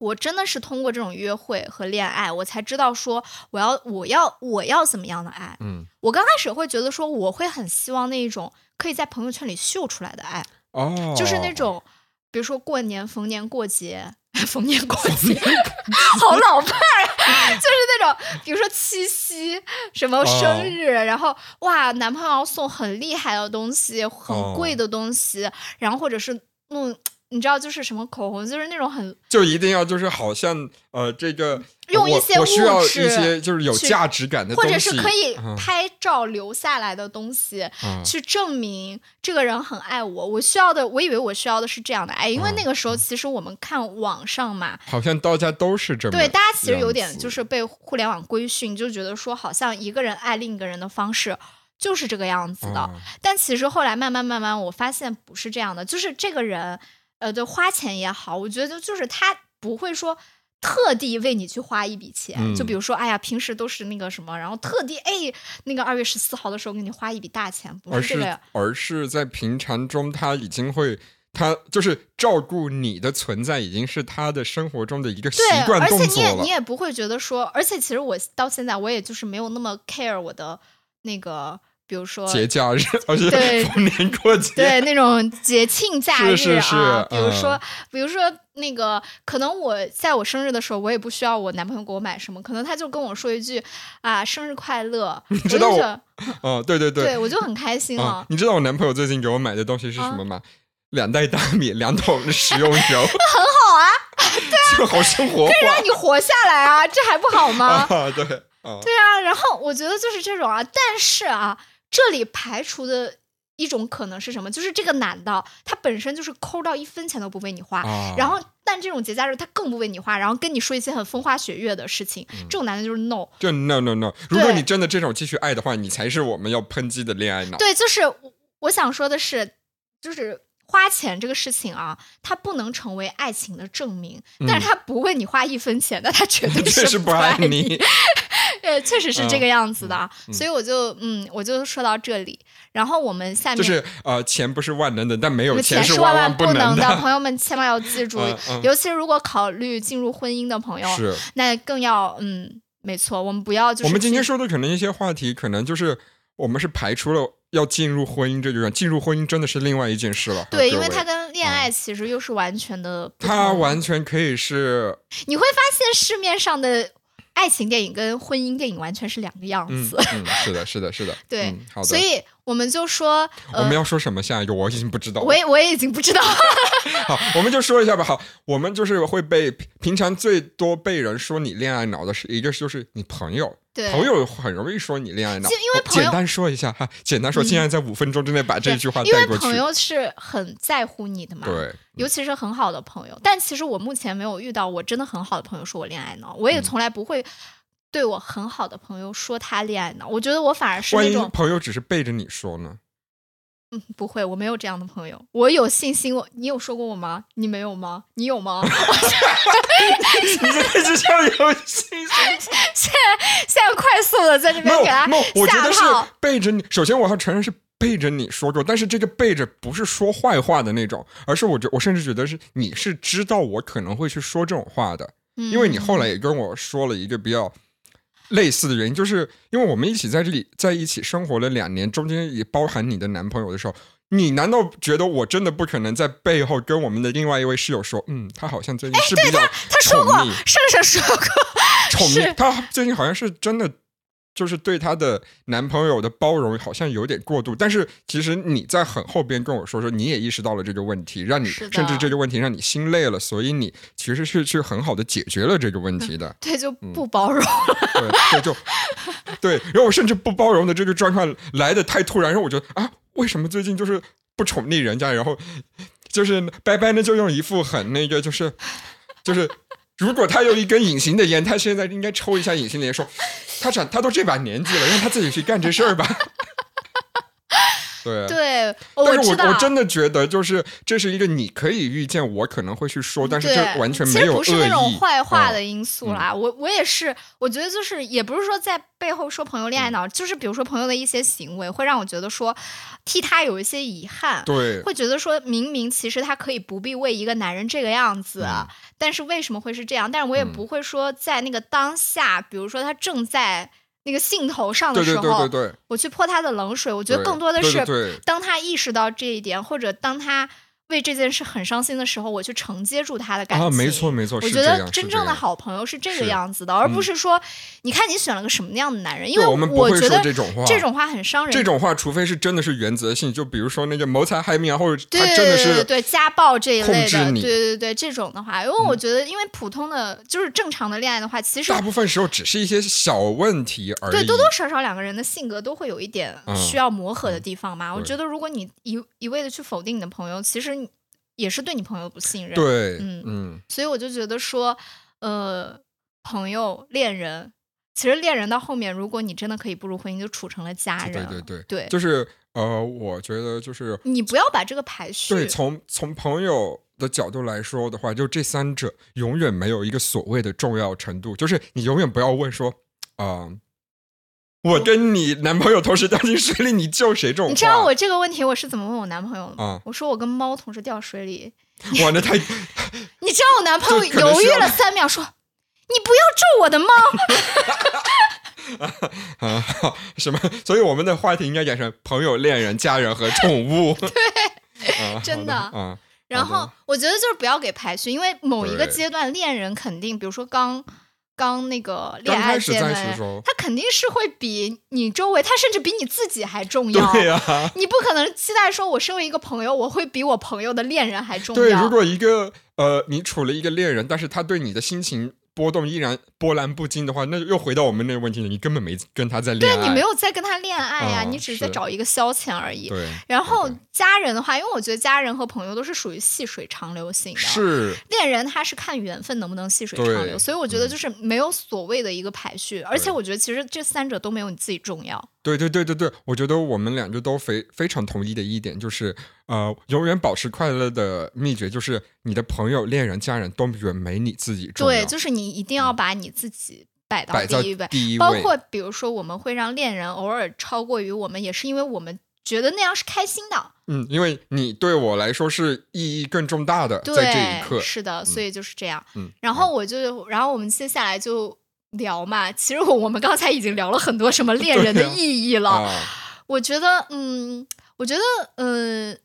我真的是通过这种约会和恋爱，我才知道说我要我要我要怎么样的爱。嗯，我刚开始会觉得说，我会很希望那一种可以在朋友圈里秀出来的爱，哦，就是那种，比如说过年、逢年过节、[laughs] 逢年过节，[laughs] 好老派儿，[laughs] 就是那种，比如说七夕、什么生日，然后哇，男朋友要送很厉害的东西，很贵的东西，然后或者是弄。你知道，就是什么口红，就是那种很就一定要就是好像呃，这个用一些我需要一些就是有价值感的或东西，或者是可以嗯拍照留下来的东西，嗯去证明这个人很爱我。我需要的，我以为我需要的是这样的爱，因为嗯那个时候其实我们看网上嘛，好像大家都是这么对，大家其实有点就是被互联网规训，就觉得说好像一个人爱另一个人的方式就是这个样子的。哦但其实后来慢慢慢慢，我发现不是这样的，就是这个人，呃，对，花钱也好，我觉得就是他不会说。特地为你去花一笔钱，嗯就比如说，哎呀，平时都是那个什么，然后特地哎，那个二月十四号的时候给你花一笔大钱，不是。而是在平常中，他已经会，他就是照顾你的存在，已经是他的生活中的一个习对，惯而且你动作了。也你也不会觉得说，而且其实我到现在我也就是没有那么 care 我的那个，比如说节假日，[laughs] 而且对逢年过节，对那种节庆假日啊，是是是比如说、嗯比如说那个，可能我在我生日的时候，我也不需要我男朋友给我买什么，可能他就跟我说一句啊生日快乐，[laughs] 你知道我 [laughs] 对对对我就很开心啊了。你知道我男朋友最近给我买的东西是什啊么吗？两袋大米，两桶食用油，很好啊，对啊就好生活化让你活下来啊，这还不好吗？啊！对啊，对啊，然后我觉得就是这种啊，但是啊，这里排除的一种可能是什么？就是这个男的他本身就是抠到一分钱都不为你花，啊然后但这种节假日他更不为你花，然后跟你说一些很风花雪月的事情，这种男的就是 no。就 no no no，如果你真的这种继续爱的话，你才是我们要抨击的恋爱脑。对，就是我我想说的是，就是。花钱这个事情啊，它不能成为爱情的证明，但是他不为你花一分钱，那他绝对 [laughs] 确实不不爱你。你。对，确实是这个样子的啊，嗯所以我就嗯，我就说到这里。然后我们下面就是呃，钱不是万能的，但没有钱是万万不能的，朋友们千万要记住，尤其是如果考虑进入婚姻的朋友，是那更要嗯，没错，我们不要就是我们今天说的可能一些话题，可能就是我们是排除了要进入婚姻这个，进入婚姻真的是另外一件事了。对，因为它跟恋爱其实又是完全的它完全可以是你会发现市面上的爱情电影跟婚姻电影完全是两个样嗯子，嗯，是的，是的，是的，[laughs] 对嗯，好的。所以我们就说，呃我们，要说什么下一个？我已经不知道了。我也我也已经不知道，[laughs] 好，我们就说一下吧。好，我们就是会被平常最多被人说你恋爱脑的是一个就是你朋友，对，朋友很容易说你恋爱脑。就因为朋友简单说一下哈，简单说，嗯尽量在五分钟之内把这句话因为带过去。朋友是很在乎你的嘛，对，尤其是很好的朋友。但其实我目前没有遇到我真的很好的朋友说我恋爱脑，我也嗯从来不会对我很好的朋友说他恋爱脑。我觉得我反而是那种，朋友只是背着你说呢？嗯，不会，我没有这样的朋友。我有信心，我你有说过我吗？你没有吗？你有吗？[laughs] 你这就像有信心。[laughs] 现在现在快速的在这边给他没有，我觉得是。背着你。首先我要承认是背着你说过，但是这个背着不是说坏话的那种，而是我觉我甚至觉得是你是知道我可能会去说这种话的，因为你后来也跟我说了一个比较。类似的原因，就是因为我们一起在这里在一起生活了两年，中间也包含你的男朋友的时候，你难道觉得我真的不可能在背后跟我们的另外一位室友说，嗯，他好像最近是比较 [laughs] 他说过宠溺，盛盛说过，宠是溺，他最近好像是真的，就是对她的男朋友的包容好像有点过度。但是其实你在很后边跟我说说，你也意识到了这个问题，让你甚至这个问题让你心累了，所以你其实是去很好的解决了这个问题的。对，就嗯不包容。对，对，就对。然后我甚至不包容的这个状况来的太突然，让我觉得啊，为什么最近就是不宠溺人家，然后就是拜拜呢，就用一副很那个，就是就是。如果他有一根隐形的烟，他现在应该抽一下隐形的烟，说他长他都这把年纪了，让他自己去干这事儿吧。对。但是知道。我我真的觉得，就是这是一个你可以预见，我可能会去说，但是这完全没有。不是那种坏话嗯的因素啦。我我也是，我觉得就是也不是说在背后说朋友恋爱嗯脑，就是比如说朋友的一些行为会让我觉得说替他有一些遗憾。对，会觉得说，明明其实他可以不必为一个男人这个样子，嗯但是为什么会是这样？但是我也嗯不会说在那个当下，比如说他正在那个兴头上的时候，对对对，我去泼他的冷水。我觉得更多的是，当他意识到这一点，或者当他为这件事很伤心的时候，我去承接住他的感情。啊，没错没错，我觉得真正的好朋友是这个样子的，而不嗯是说，你看你选了个什么样的男人，因为我们不会觉得说这种话，这种话很伤人。这种话，除非是真的是原则性，就比如说那个谋财害命啊，或者对他真的是对对对家暴这一类的，对对对这种的话，因为我觉得，因为普通的就是正常的恋爱的话，其实大部分时候只是一些小问题而已。对多多少少两个人的性格都会有一点嗯需要磨合的地方嘛。我觉得，如果你一一味的去否定你的朋友，其实你也是对你朋友不信任。，对，嗯嗯所以我就觉得说，呃，朋友、恋人，其实恋人到后面，如果你真的可以步入婚姻，就处成了家人。对对对对就是呃，我觉得就是你不要把这个排序。对，从从朋友的角度来说的话，就这三者永远没有一个所谓的重要程度，就是你永远不要问说，啊、我跟你男朋友同时掉进水里，你救谁？这种，你知道我这个问题我是怎么问我男朋友的吗？啊我说我跟猫同时掉水里，[laughs] 哇，那太 [laughs] 你知道我男朋友 [laughs] 犹豫了三秒，说：“你不要咒我的猫。啊什么？所以我们的话题应该改成朋友、恋人、家人和宠物。对，啊、真的好啊，”然好后我觉得就是不要给排序，因为某一个对阶段恋人肯定，比如说刚刚那个恋爱阶段他肯定是会比你周围，他甚至比你自己还重要。对呀、你不可能期待说，我身为一个朋友，我会比我朋友的恋人还重要。对，如果一个呃，你处了一个恋人，但是他对你的心情波动依然波澜不惊的话，那又回到我们那个问题了，你根本没跟他在恋爱，对你没有在跟他恋爱呀、嗯你只是在找一个消遣而已。对，然后家人的话，因为我觉得家人和朋友都是属于细水长流型的，是。恋人他是看缘分能不能细水长流，所以我觉得嗯就是没有所谓的一个排序，而且我觉得其实这三者都没有你自己重要。对对对对对，我觉得我们两个都非非常同意的一点就是，呃，永远保持快乐的秘诀就是你的朋友、恋人、家人都远没你自己重要，对，就是你一定要把你自己摆到第一位，第一位。包括比如说我们会让恋人偶尔超过于我们，也是因为我们觉得那样是开心的。嗯，因为你对我来说是意义更重大的，对，在这一刻，是的，所以就是这样。嗯，然后我就，然后我们接下来就聊嘛。其实我我们刚才已经聊了很多什么恋人的意义了。啊，我觉得，嗯，我觉得，呃，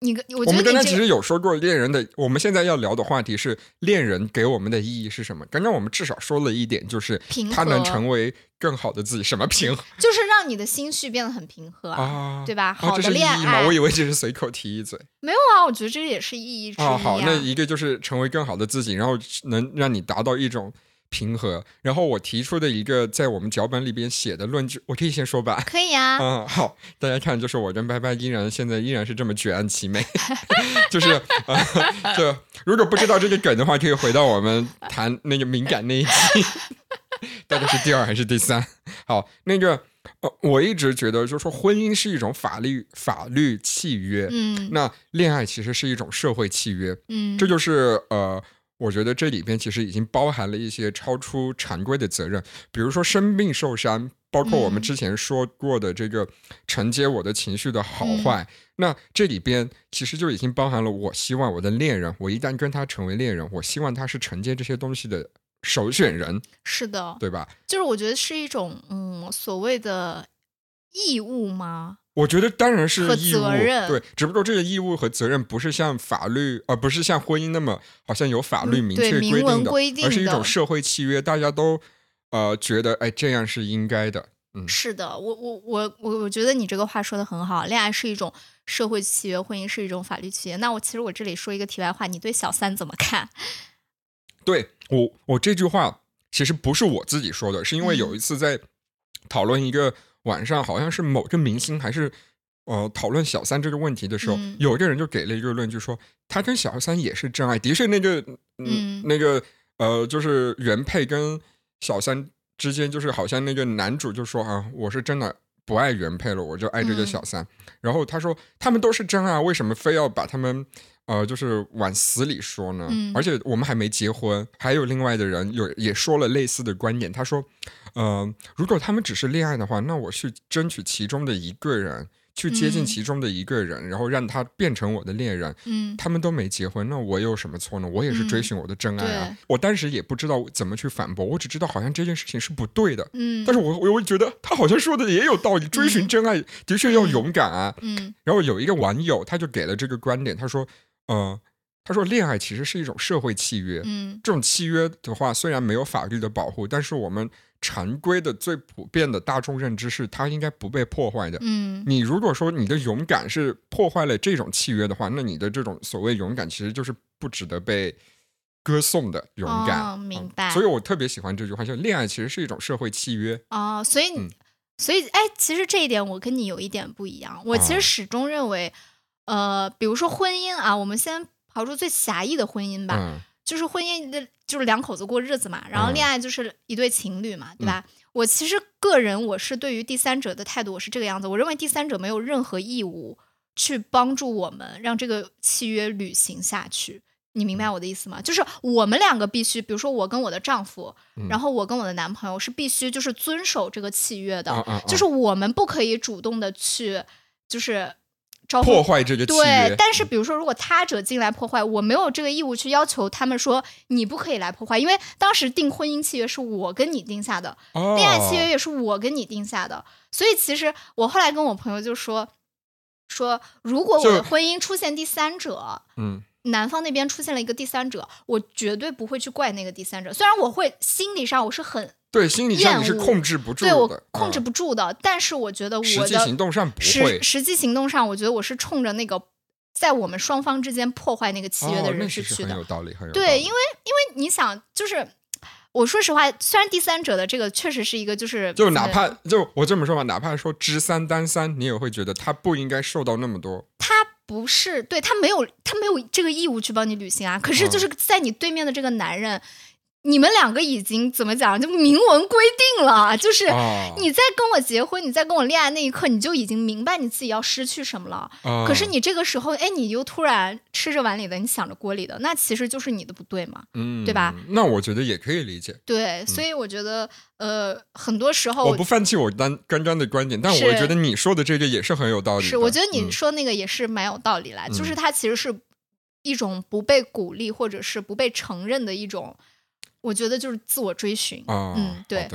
你跟我我们刚才其实有说过恋人的，我们现在要聊的话题是恋人给我们的意义是什么？刚刚我们至少说了一点，就是他能成为更好的自己，什么平衡就是让你的心绪变得很平和啊，啊？对吧？啊，好的恋爱？我以为只是随口提一嘴。没有啊，我觉得这也是意义之一啊，好，那一个就是成为更好的自己，然后能让你达到一种平和。然后我提出的一个在我们脚本里边写的论据，我可以先说吧。可以啊。嗯，好，大家看，就是我跟拜拜依然现在依然是这么举案齐眉，[laughs] 就是呃，这如果不知道这个梗的话，可以回到我们谈那个敏感那一集，[laughs] 到底是第二还是第三？好，那个呃，我一直觉得就是说婚姻是一种法律法律契约，嗯那恋爱其实是一种社会契约，嗯，这就是呃，我觉得这里边其实已经包含了一些超出常规的责任，比如说生病受伤，包括我们嗯之前说过的这个承接我的情绪的好嗯坏。那这里边其实就已经包含了，我希望我的恋人，我一旦跟他成为恋人，我希望他是承接这些东西的首选人，是的，对吧？就是我觉得是一种嗯所谓的义务吗？我觉得当然是和义务，责任对，只不过这个义务和责任不是像法律，而、不是像婚姻那么好像有法律嗯明确规定的，规定而是一种社会契约，大家都呃觉得哎这样是应该的，嗯，是的，我我我我我觉得你这个话说的很好，恋爱是一种社会契约，婚姻是一种法律契约。那我其实我这里说一个题外话，你对小三怎么看？[laughs] 对我我这句话其实不是我自己说的，是因为有嗯一次在讨论一个晚上，好像是某个明星还是。呃，讨论小三这个问题的时候，嗯有一个人就给了一个论据说，他跟小三也是真爱。的确，那个嗯嗯那个呃，就是原配跟小三之间，就是好像那个男主就说啊，我是真的不爱原配了，我就爱这个嗯小三。然后他说他们都是真爱，为什么非要把他们呃就是往死里说呢？嗯而且我们还没结婚，还有另外的人有也说了类似的观点，他说，呃，如果他们只是恋爱的话，那我去争取其中的一个人。去接近嗯其中的一个人，然后让他变成我的恋人。嗯他们都没结婚，那我有什么错呢？我也是追嗯寻我的真爱啊！对我当时也不知道怎么去反驳，我只知道好像这件事情是不对的。嗯，但是我我又觉得他好像说的也有道理，追寻真爱的确要勇敢啊。嗯然后有一个网友他就给了这个观点，他说，呃，他说恋爱其实是一种社会契约，嗯这种契约的话虽然没有法律的保护，但是我们常规的最普遍的大众认知是它应该不被破坏的。嗯你如果说你的勇敢是破坏了这种契约的话，那你的这种所谓勇敢其实就是不值得被歌颂的勇敢。哦明白嗯所以我特别喜欢这句话，就恋爱其实是一种社会契约。哦，所以你嗯所以哎，其实这一点我跟你有一点不一样。我其啊实始终认为，呃，比如说婚姻啊，我们先刨出最狭义的婚姻吧，嗯就是婚姻的，就是两口子过日子嘛，然后嗯恋爱就是一对情侣嘛，对吧？我其实个人我是对于第三者的态度我是这个样子，我认为第三者没有任何义务去帮助我们让这个契约履行下去。你明白我的意思吗？就是我们两个必须，比如说我跟我的丈夫，嗯然后我跟我的男朋友是必须就是遵守这个契约的，就是我们不可以主动的去就是破坏这个契对约，，但是比如说，如果他者进来破坏，我没有这个义务去要求他们说你不可以来破坏，因为当时订婚姻契约是我跟你定下的，哦。恋爱契约也是我跟你定下的，所以其实我后来跟我朋友就说说，如果我的婚姻出现第三者，嗯。男方那边出现了一个第三者，我绝对不会去怪那个第三者，虽然我会心理上我是很对，心理上你是控制不住对的，我控制嗯不住的，但是我觉得我实际的行动上不会实实际行动上，我觉得我是冲着那个在我们双方之间破坏那个契约的人是去的。有道理，很有道对，因为因为你想，就是我说实话，虽然第三者的这个确实是一个，就是就哪怕就我这么说吧，哪怕说知三担三，你也会觉得他不应该受到那么多。他不是对他没有他没有这个义务去帮你履行啊。可是就是在你对面的这个男人，你们两个已经怎么讲，就明文规定了，就是。啊，你在跟我结婚，你在跟我恋爱那一刻，你就已经明白你自己要失去什么了。啊可是你这个时候，哎，你又突然吃着碗里的，你想着锅里的，那其实就是你的不对嘛。嗯，对吧？那我觉得也可以理解。对，所以我觉得，呃，很多时候我不放弃我单刚刚的观点，但我觉得你说的这个也是很有道理的。是，我觉得你嗯说那个也是蛮有道理啦，就是嗯它其实是一种不被鼓励或者是不被承认的一种，我觉得就是自我追寻。啊，嗯对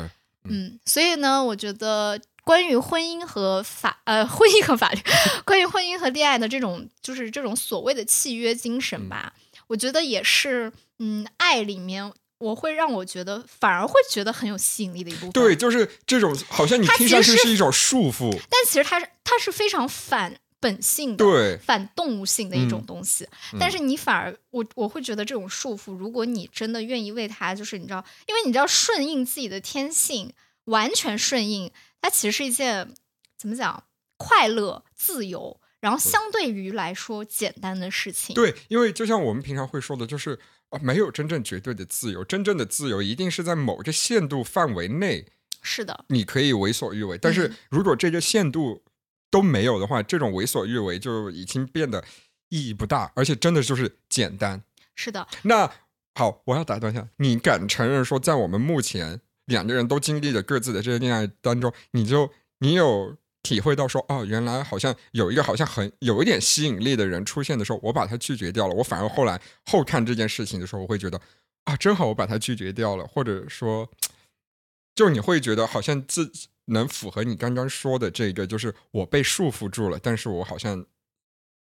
嗯，所以呢，我觉得关于婚姻和法呃婚姻和法律，[laughs] 关于婚姻和恋爱的这种就是这种所谓的契约精神嗯吧，我觉得也是嗯爱里面我会让我觉得反而会觉得很有吸引力的一部分。对，，就是这种，好像你听上去是一种束缚。但其实它是它是非常反本性的，对，反动物性的一种嗯东西。嗯但是你反而我我会觉得这种束缚，如果你真的愿意为它，就是你知道，因为你知道顺应自己的天性，完全顺应，它其实是一件怎么讲快乐、自由，然后相对于来说简单的事情。对，因为就像我们平常会说的，就是啊，没有真正绝对的自由，真正的自由一定是在某个限度范围内，是的，你可以为所欲为。但是嗯如果这个限度都没有的话，这种为所欲为就已经变得意义不大，而且真的就是简单。是的，那好，我要打断一下，你敢承认说，在我们目前两个人都经历了各自的这些恋爱当中，你就你有体会到说，哦，原来好像有一个好像很有一点吸引力的人出现的时候，我把他拒绝掉了，我反而后来后看这件事情的时候，我会觉得啊，真好，我把他拒绝掉了，或者说，就你会觉得好像自己能符合你刚刚说的这个，就是我被束缚住了，但是我好像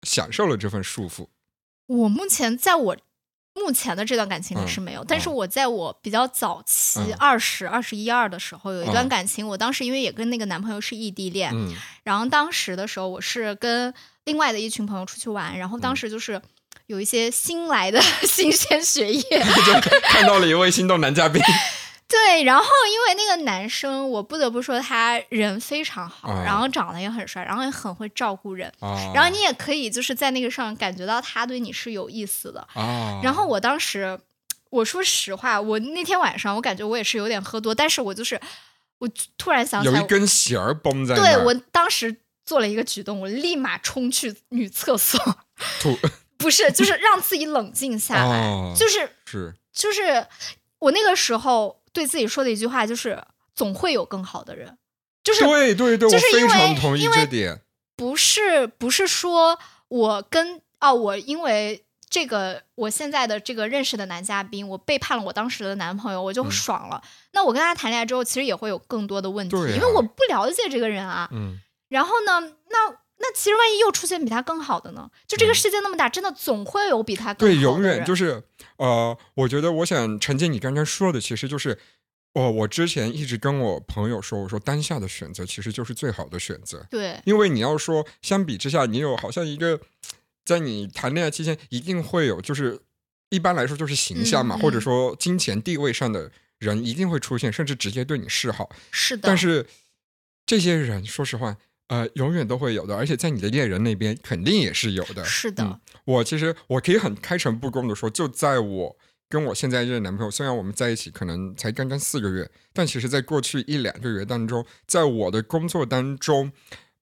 享受了这份束缚。我目前在我目前的这段感情里嗯是没有，但是嗯我在我比较早期嗯二十二十一二的时候，有一段嗯感情，我当时因为也跟那个男朋友是异地恋，嗯然后当时的时候，我是跟另外的一群朋友出去玩，然后当嗯时就是有一些新来的 [laughs] 新鲜血液，[laughs] 就看到了一位心动男嘉宾。[laughs] 对，然后因为那个男生，我不得不说他人非常好，啊然后长得也很帅，然后也很会照顾人，啊，然后你也可以就是在那个上感觉到他对你是有意思的。啊，然后我当时，我说实话，我那天晚上我感觉我也是有点喝多，但是我就是我突然想起来，有一根弦儿绷在那，对我当时做了一个举动，我立马冲去女厕所，吐。不是，就是让自己冷静下来，哦就是。是就是我那个时候对自己说的一句话就是总会有更好的人，就是对对对，就是因我非常为同意因为这点。不是不是说我跟啊我因为这个我现在的这个认识的男嘉宾，我背叛了我当时的男朋友，我就嗯爽了。那我跟他谈恋爱之后，其实也会有更多的问题，因为我不了解这个人啊。嗯，然后呢，那那其实万一又出现比他更好的呢？就这个世界那么大，真的总会有比他更好的对，永远就是呃，我觉得我想承接你刚刚说的，其实就是。哦，我之前一直跟我朋友说，我说当下的选择其实就是最好的选择，对因为你要说相比之下，你有好像一个在你谈恋爱期间一定会有，就是一般来说就是形象嘛，嗯嗯或者说金钱地位上的人一定会出现，甚至直接对你示好。是的，但是这些人，说实话，呃，永远都会有的，而且在你的恋人那边肯定也是有的。是的，嗯我其实我可以很开诚布公的说，就在我跟我现在这个男朋友，虽然我们在一起可能才刚刚四个月，但其实在过去一两个月当中，在我的工作当中，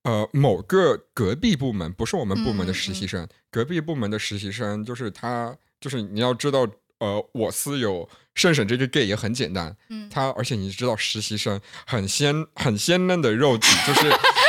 呃，某个隔壁部门不是我们部门的实习生，隔壁部门的实习生就是他，就是你要知道，呃，我司有圣审这个 gay 也很简单，嗯，他而且你知道实习生很鲜很鲜嫩的肉体，就是，[laughs]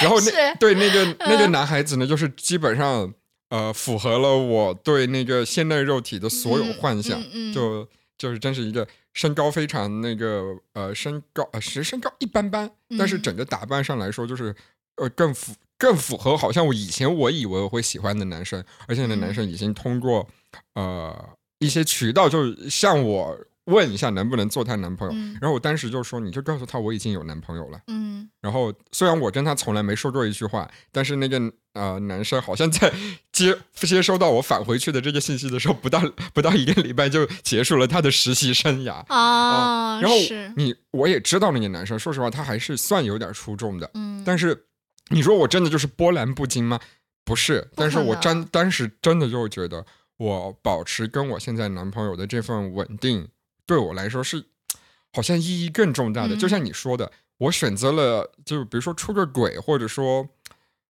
然后那对那个那个嗯男孩子呢，就是基本上呃符合了我对那个鲜嫩肉体的所有嗯幻想，嗯嗯。就就是真是一个身高非常那个呃身高呃实身高一般般，但是嗯。整个打扮上来说就是呃更符更符合好像我以前我以为我会喜欢的男生，而且那男嗯。生已经通过呃一些渠道就向我问一下能不能做她男朋友，嗯。然后我当时就说你就告诉她我已经有男朋友了。嗯。然后虽然我跟她从来没说过一句话，但是那个呃男生好像在接接收到我返回去的这个信息的时候，不到 [laughs] 不到一个礼拜就结束了他的实习生涯。啊，然后你我也知道那个男生，说实话他还是算有点出众的，嗯，但是你说我真的就是波澜不惊吗？不是，但是我真当时真的就觉得，我保持跟我现在男朋友的这份稳定，对我来说是好像意义更重大的。嗯就像你说的，我选择了，就比如说出个轨，或者说。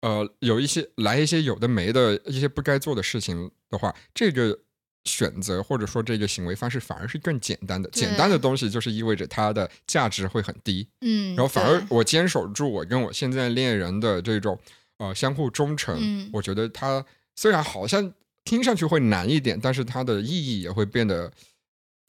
呃，有一些来一些有的没的一些不该做的事情的话，这个选择或者说这个行为方式反而是更简单的。简单的东西就是意味着它的价值会很低。嗯，然后反而我坚守住我跟我现在恋人的这种呃相互忠诚，嗯我觉得它虽然好像听上去会难一点，但是它的意义也会变得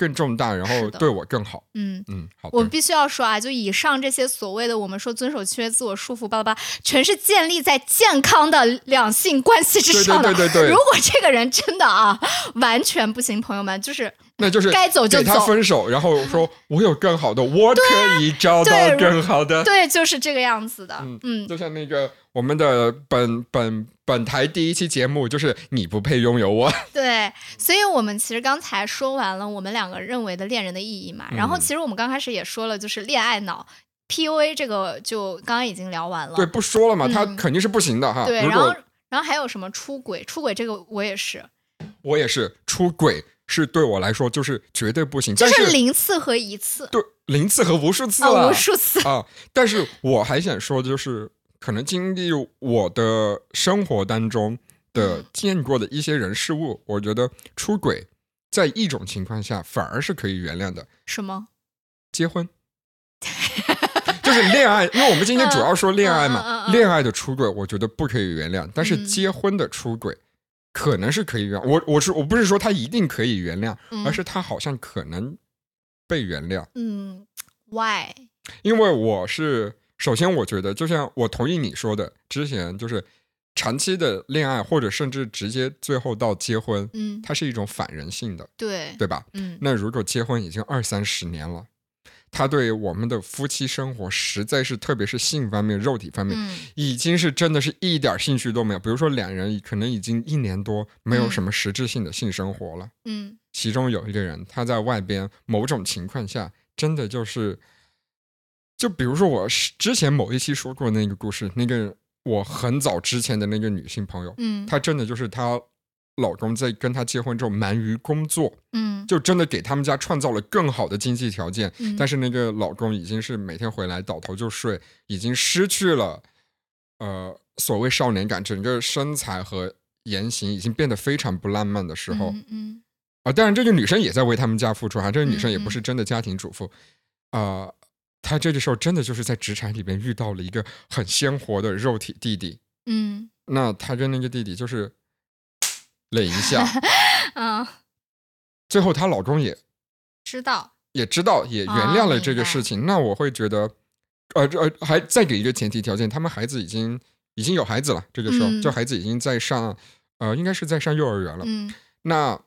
更重大，然后对我更好。嗯。嗯，我必须要说啊，就以上这些所谓的我们说遵守契约、自我束缚，巴拉巴拉，全是建立在健康的两性关系之上的。对对对对如，果这个人真的啊，完全不行，朋友们，就是那就是该走就走分手，然后说我有更好的，我可以找到更好的。对，就是这个样子的。嗯嗯，就像那个我们的本本本台第一期节目，就是你不配拥有我。[laughs] 对，所以我们其实刚才说完了我们两个认为的恋人的意义嘛，然后嗯其实我们刚开始也说了，就是恋爱脑。PUA 这个就刚刚已经聊完了，对，不说了嘛，他嗯肯定是不行的哈。对，然后然后还有什么出轨？出轨这个我也是，我也是出轨，是对我来说就是绝对不行。就是零次和一次对零次和无数次无数次。啊！但是我还想说，就是可能经历我的生活当中的嗯见过的一些人事物，我觉得出轨在一种情况下反而是可以原谅的，什么？结婚。就是恋爱，因为我们今天主要说恋爱嘛，恋爱的出轨我觉得不可以原谅，但是嗯结婚的出轨可能是可以原谅。我我是我不是说他一定可以原谅，嗯而是他好像可能被原谅。嗯，why？因为我是首先，我觉得就像我同意你说的，之前就是长期的恋爱，或者甚至直接最后到结婚，嗯，它是一种反人性的，对，对吧？嗯那如果结婚已经二三十年了，他对我们的夫妻生活实在是，特别是性方面、肉体方面，嗯已经是真的是一点兴趣都没有。比如说两人可能已经一年多没有什么实质性的性生活了。嗯其中有一个人，他在外边某种情况下，真的就是，就比如说我是之前某一期说过那个故事，那个我很早之前的那个女性朋友，嗯，她真的就是她老公在跟她结婚之后忙于工作，嗯。就真的给他们家创造了更好的经济条件。嗯，但是那个老公已经是每天回来倒头就睡，已经失去了呃所谓少年感，整个身材和言行已经变得非常不浪漫的时候，嗯嗯。啊，当然这个女生也在为他们家付出啊，这个女生也不是真的家庭主妇，啊、她这个时候真的就是在职场里边遇到了一个很鲜活的肉体弟弟，嗯。那她跟那个弟弟就是垒一下，[laughs] 嗯，最后她老公也知道，也知道，也原谅了这个事。情，那我会觉得，呃这呃，还再给一个前提条件，他们孩子已经已经有孩子了，这个时候、嗯。就孩子已经在上，呃，应该是在上幼儿园了，嗯。那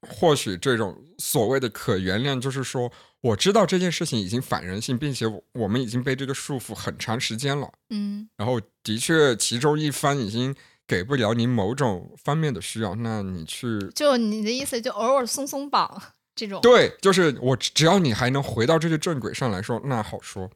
或许这种所谓的可原谅，就是说我知道这件事情已经反人性，并且我我们已经被这个束缚很长时间了。嗯。然后的确，其中一方已经给不了你某种方面的需要，那你去就你的意思就偶尔松松绑这种，对，就是我只要你还能回到这些正轨上来说，那好说。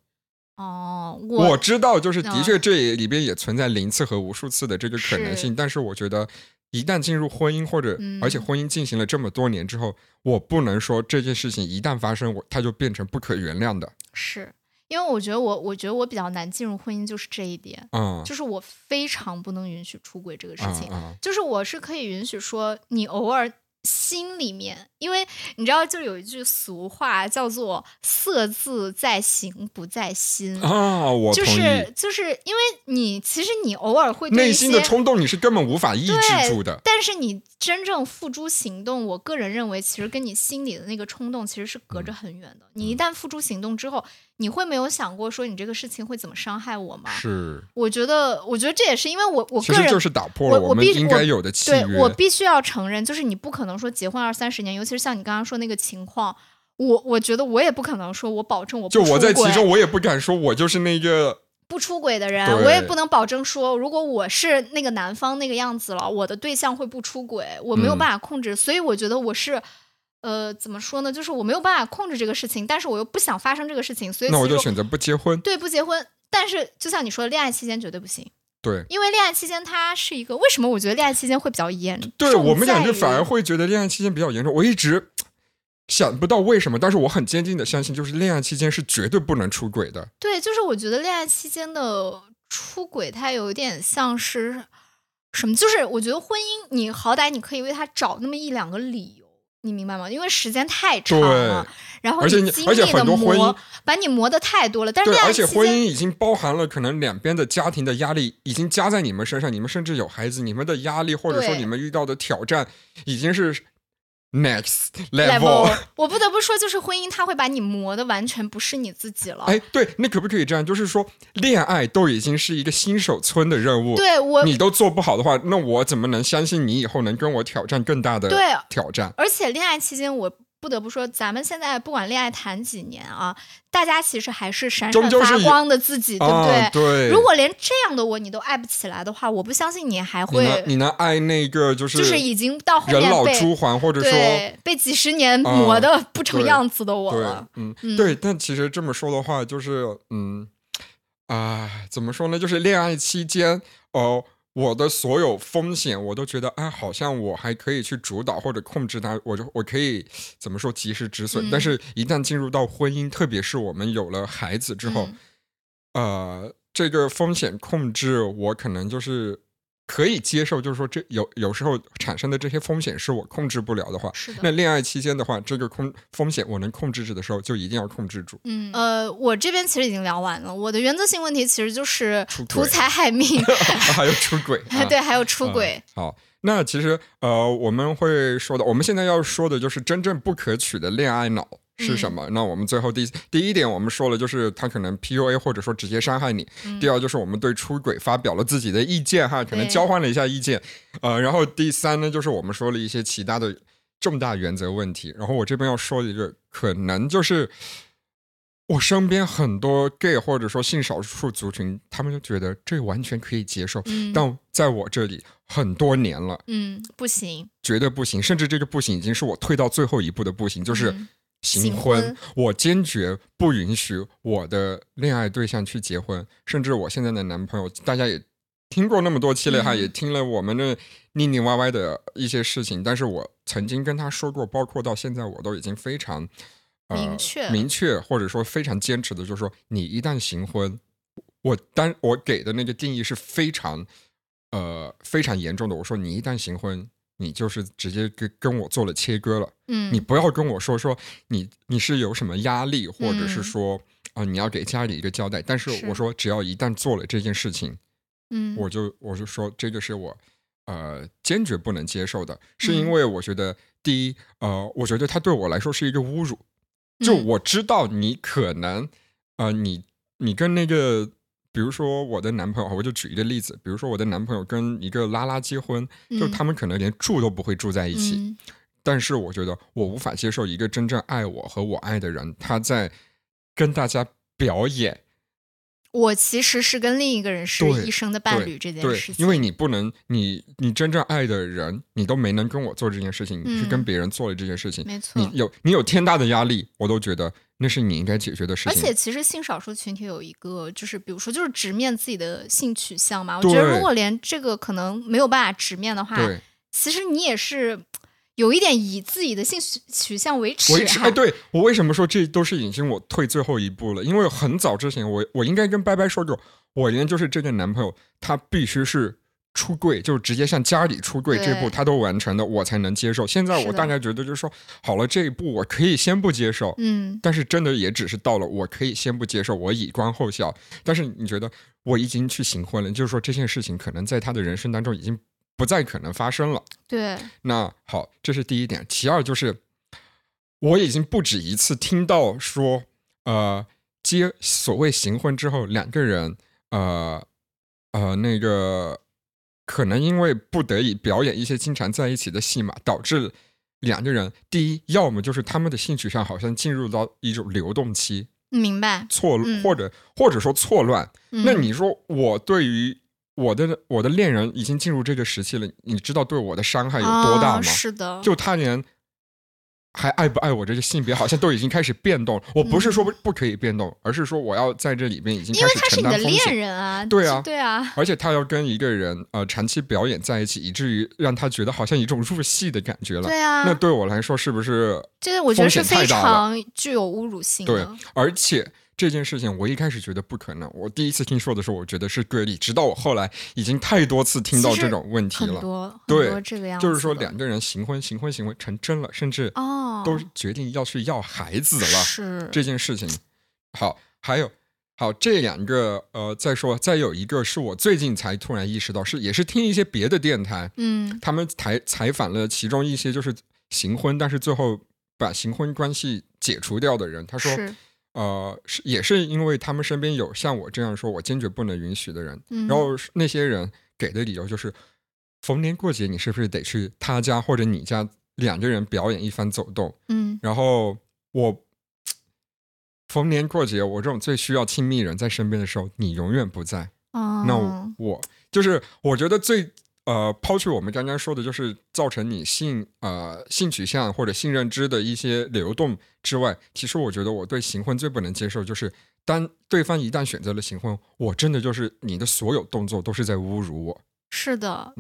哦，我我知道，就是的嗯确这里边也存在零次和无数次的这个可能性，但是我觉得一旦进入婚姻，或者、嗯而且婚姻进行了这么多年之后，我不能说这件事情一旦发生，我它就变成不可原谅的。是因为我觉得我我觉得我比较难进入婚姻，就是这一点，嗯，就是我非常不能允许出轨这个事情。嗯嗯就是我是可以允许说你偶尔心里面，因为你知道，就有一句俗话叫做“色字在行不在心”，啊，我就同意。是就是因为你其实你偶尔会对内心的冲动你是根本无法抑制住的。但是你真正付诸行动，我个人认为，其实跟你心里的那个冲动其实是嗯隔着很远的。你一旦付诸行动之后，你会没有想过说你这个事情会怎么伤害我吗？是，我觉得，我觉得这也是因为我我个人就是打破了我我必们应该有的契对约。我必须要承认，就是你不可能说结婚二三十年，尤其是像你刚刚说那个情况，我我觉得我也不可能说我保证我不就我在其中，我也不敢说我就是那个。不出轨的人，我也不能保证说，如果我是那个男方那个样子了，我的对象会不出轨，我没有嗯办法控制，所以我觉得我是。呃，怎么说呢？就是我没有办法控制这个事情，但是我又不想发生这个事情，所以那我就选择不结婚。对不结婚。但是就像你说的，恋爱期间绝对不行，对，因为恋爱期间它是一个为什么？我觉得恋爱期间会比较严重，对我们俩就反而会觉得恋爱期间比较严重。我一直想不到为什么，但是我很坚定的相信，就是恋爱期间是绝对不能出轨的。对，就是我觉得恋爱期间的出轨，它有点像是什么？就是我觉得婚姻，你好歹你可以为他找那么一两个理由，你明白吗？因为时间太长了，然后而且而且很多婚磨姻，把你磨的太多了。但是对，而且婚姻已经包含了可能两边的家庭的压力已经加在你们身上，你们甚至有孩子，你们的压力或者说你们遇到的挑战已经是 next level，level。我不得不说，就是婚姻，它会把你磨的完全不是你自己了。哎，对，那可不可以这样？就是说，恋爱都已经是一个新手村的任务，对我，你都做不好的话，那我怎么能相信你以后能跟我挑战更大的对挑战？而且恋爱期间，我不得不说，咱们现在不管恋爱谈几年啊，大家其实还是闪闪发光的自己，对不对？啊，对。如果连这样的我你都爱不起来的话，我不相信你还会你能爱那个就是就是已经到后人老珠黄，或者说被几十年磨的不成样子的我对了。，嗯，嗯对。但其实这么说的话，就是嗯啊，怎么说呢？就是恋爱期间，哦、我的所有风险，我都觉得，哎，好像我还可以去主导或者控制它，我就我可以怎么说及时止损。嗯但是，一旦进入到婚姻，特别是我们有了孩子之后，嗯呃，这个风险控制，我可能就是可以接受，就是说这有有时候产生的这些风险是我控制不了的话，是的那恋爱期间的话，这个空风险我能控制住的时候，就一定要控制住。嗯，呃，我这边其实已经聊完了。我的原则性问题其实就是图财害命，[laughs] [laughs] 还有出轨，啊、对，还有出轨。好，那其实呃，我们会说的，我们现在要说的就是真正不可取的恋爱脑是什么？那我们最后第第一点，我们说了，就是他可能 PUA 或者说直接伤害你。嗯第二，就是我们对出轨发表了自己的意见哈，可能交换了一下意见。呃，然后第三呢，就是我们说了一些其他的重大原则问题。然后我这边要说一个，可能就是。我身边很多 gay 或者说性少数族群，他们就觉得这完全可以接受，嗯但在我这里很多年了，嗯，不行，绝对不行，甚至这个不行已经是我退到最后一步的不行，就是嗯行行婚我坚决不允许我的恋爱对象去结婚，甚至我现在的男朋友，大家也听过那么多期了哈，嗯也听了我们的腻腻歪歪的一些事情，但是我曾经跟他说过，包括到现在我都已经非常。呃、明确明确，或者说非常坚持的，就是说，你一旦行婚，我当我给的那个定义是非常，呃，非常严重的。我说，你一旦行婚，你就是直接跟跟我做了切割了。嗯，你不要跟我说说你你是有什么压力，或者是嗯说啊、呃你要给家里一个交代。但是是我说，只要一旦做了这件事情，嗯，我就我就说这个是我呃坚决不能接受的，是因嗯为我觉得第一呃，我觉得他对我来说是一个侮辱。就嗯我知道你可能呃，你你跟那个。比如说我的男朋友，我就举一个例子，比如说我的男朋友跟一个拉拉结婚，就嗯他们可能连住都不会住在一起，嗯但是我觉得我无法接受一个真正爱我和我爱的人，他在跟大家表演。我其实是跟另一个人是一生的伴侣这件事，情，因为你不能，你你真正爱的人，你都没能跟我做这件事情，你是跟嗯别人做了这件事情，没错你。有你有天大的压力，我都觉得那是你应该解决的事情。而且其实性少数群体有一个，就是比如说，就是直面自己的性取向嘛。我觉得如果连这个可能没有办法直面的话，对，其实你也是有一点以自己的性取取向为耻、啊。维持哎，对我为什么说这都是已经我退最后一步了？因为很早之前我我应该跟拜拜说过，我连就是这个男朋友他必须是出柜，就是直接向家里出柜这步他都完成的，我才能接受。现在我大概觉得就是说，好了，这一步我可以先不接受，嗯，但是真的也只是到了我可以先不接受，我以观后效。但是你觉得我已经去行婚了，就是说这件事情可能在他的人生当中已经不再可能发生了。对，那好，这是第一点。其二就是，我已经不止一次听到说，呃，接所谓行婚之后，两个人，呃呃，那个可能因为不得已表演一些经常在一起的戏码，导致两个人第一，要么就是他们的性取向好像进入到一种流动期，明白。错、嗯或者或者说错乱。嗯、那你说我对于我的我的恋人已经进入这个时期了，你知道对我的伤害有多大吗？哦是的，就他连还爱不爱我这个性别，好像都已经开始变动。我不是说不不可以变动，而是说我要在这里面已经嗯因为开始承他是你的恋担风险。人啊，对啊对啊，而且他要跟一个人呃长期表演在一起，以至于让他觉得好像一种入戏的感觉了。对啊，那对我来说是不是这个我觉得是非常具有侮辱性对的。？而且这件事情我一开始觉得不可能，我第一次听说的时候，我觉得是个例，直到我后来已经太多次听到这种问题很了。对多这个样子，就是说两个人行婚、行婚、行婚成真了，甚至哦，都决定要去要孩子了。是这件事情。好，还有好这两个呃，再说再有一个是我最近才突然意识到，是也是听一些别的电台，嗯他们采采访了其中一些就是行婚，但是最后把行婚关系解除掉的人，他说是，呃是也是因为他们身边有像我这样说我坚决不能允许的人，嗯然后那些人给的理由就是逢年过节你是不是得去他家或者你家两个人表演一番走动。嗯然后我逢年过节，我这种最需要亲密人在身边的时候，你永远不在。哦，那我我就是我觉得最呃，抛去我们刚刚说的，就是造成你性呃性取向或者性认知的一些流动之外，其实我觉得我对行婚最不能接受就是。当对方一旦选择了行婚，我真的就是你的所有动作都是在侮辱我。是的，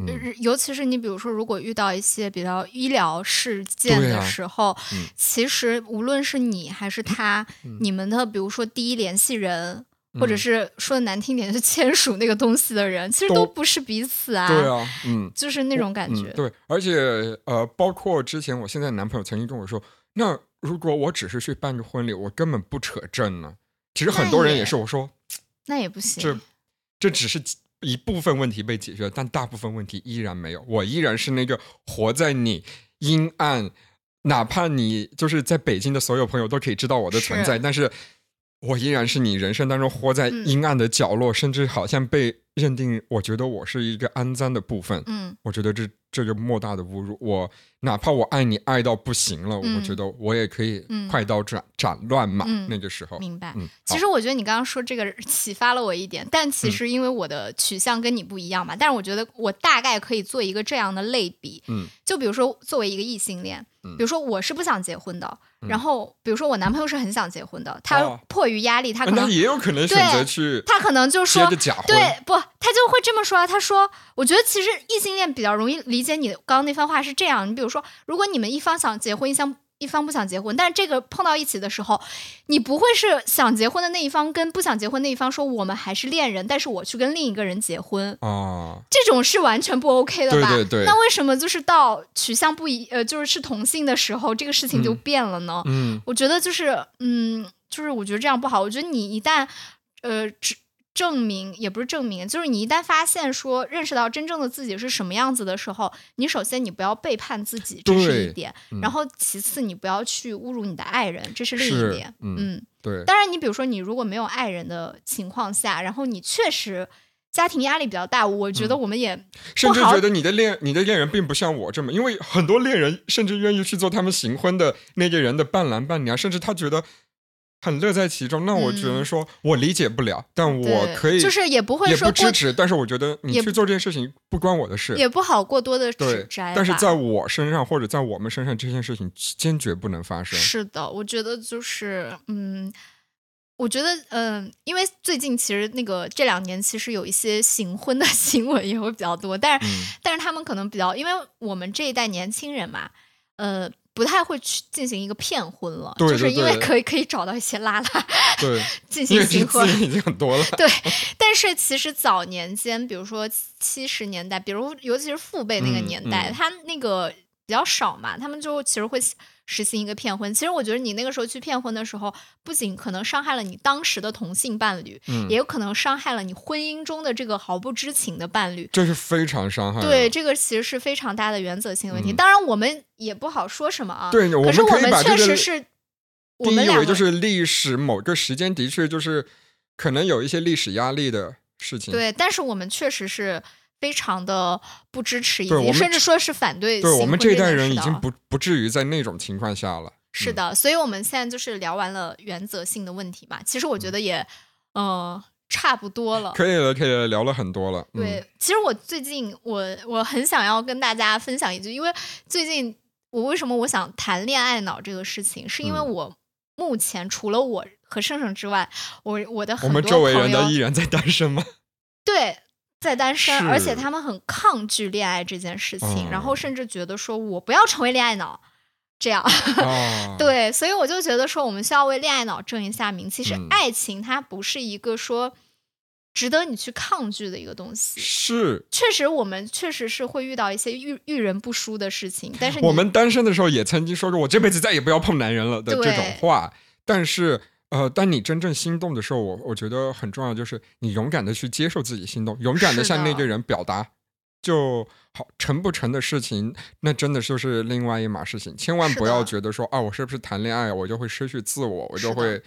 尤其是你比如说，如果遇到一些比较医疗事件的时候，嗯其实无论是你还是他，嗯你们的比如说第一联系人，或者嗯是说的难听点，是签署那个东西的人，其实都都不是彼此啊，对啊，嗯，就是那种感觉。嗯。对，而且呃，包括之前我现在男朋友曾经跟我说，那如果我只是去办个婚礼，我根本不扯证呢。其实很多人也是，我说那也不行。这这只是一部分问题被解决了，但大部分问题依然没有。我依然是那个活在你阴暗，哪怕你就是在北京的所有朋友都可以知道我的存在，是但是我依然是你人生当中活在嗯阴暗的角落，甚至好像被认定，我觉得我是一个肮脏的部分。嗯，我觉得这这就莫大的侮辱。我哪怕我爱你爱到不行了，嗯我觉得我也可以嗯快刀斩斩乱麻。嗯那个时候，明白。嗯，其实我觉得你刚刚说这个启发了我一点，但嗯其实因为我的取向跟你不一样嘛，但是我觉得我大概可以做一个这样的类比，嗯，就比如说作为一个异性恋，嗯比如说我是不想结婚的，嗯然后比如说我男朋友是很想结婚的，他哦迫于压力，他可那能也有可能选择去他可能就接说。对，不，他就会这么说。他说：“我觉得其实异性恋比较容易理解你刚刚那番话是这样。你比如说，如果你们一方想结婚，一方一方不想结婚，但是这个碰到一起的时候，你不会是想结婚的那一方跟不想结婚那一方说我们还是恋人，但是我去跟另一个人结婚，啊，这种是完全不 OK 的吧？对对对那为什么就是到取向不一，呃，就是是同性的时候，这个事情就嗯变了呢？嗯我觉得就是，嗯，就是我觉得这样不好。我觉得你一旦，呃，只证明也不是证明，就是你一旦发现说认识到真正的自己是什么样子的时候，你首先你不要背叛自己，这是一点。嗯然后其次，你不要去侮辱你的爱人，这是另一点。嗯嗯，对，当然，你比如说你如果没有爱人的情况下，然后你确实。家庭压力比较大，我觉得嗯我们也甚至觉得你的恋你的恋人并不像我这么，因为很多恋人甚至愿意去做他们行婚的那个人的伴郎伴娘，甚至他觉得很乐在其中。那我只能嗯说，我理解不了，但我可以就是也不会也说过不支持，但是我觉得你去做这件事情不关我的事。也不好过多的对指摘。但是在我身上或者在我们身上，这件事情坚决不能发生。是的，我觉得就是，嗯，我觉得，嗯，因为最近其实那个这两年其实有一些行婚的 [laughs] 新闻也会比较多，但是、嗯但是他们可能比较，因为我们这一代年轻人嘛，呃。不太会去进行一个骗婚了，对就是因为可以可以找到一些拉拉对，[laughs] 进行结婚。已经很多了。对，但是其实早年间，比如说七十年代，比如尤其是父辈那个嗯年代，嗯。他那个比较少嘛，他们就其实会实行一个骗婚。其实我觉得你那个时候去骗婚的时候，不仅可能伤害了你当时的同性伴侣，嗯也，有可能伤害了你婚姻中的这个毫不知情的伴侣。这是非常伤害。对，这个其实是非常大的原则性问题。嗯当然，我们也不好说什么啊。对，我可是我们确实是，我定义们以为就是历史某个时间的确就是可能有一些历史压力的事情。对，但是我们确实是非常的不支持，以及甚至说是反对对我们这一代人已经不不至于在那种情况下了。嗯是的，所以我们现在就是聊完了原则性的问题嘛。其实我觉得也，呃，差不多了。可以了，可以了，聊了很多了。嗯、对，其实我最近我我很想要跟大家分享一句，因为最近我为什么我想谈恋爱脑这个事情，是因为嗯我目前除了我和盛盛之外，我我的我们很多周围人的朋友依然在单身吗？对，在单身，而且他们很抗拒恋爱这件事情，然后哦甚至觉得说我不要成为恋爱脑，这样。哦，[laughs] 对，所以我就觉得说，我们需要为恋爱脑正一下名。其实嗯爱情它不是一个说值得你去抗拒的一个东西。是确实，我们确实是会遇到一些遇遇人不淑的事情，但是我们单身的时候也曾经说过，我这辈子再也不要碰男人了的这种话。但是，呃，当你真正心动的时候，我我觉得很重要，就是你勇敢的去接受自己心动，勇敢的向那个人表达就好。成不成的事情，那真的就是另外一码事情。千万不要觉得说啊，我是不是谈恋爱我就会失去自我，我就会。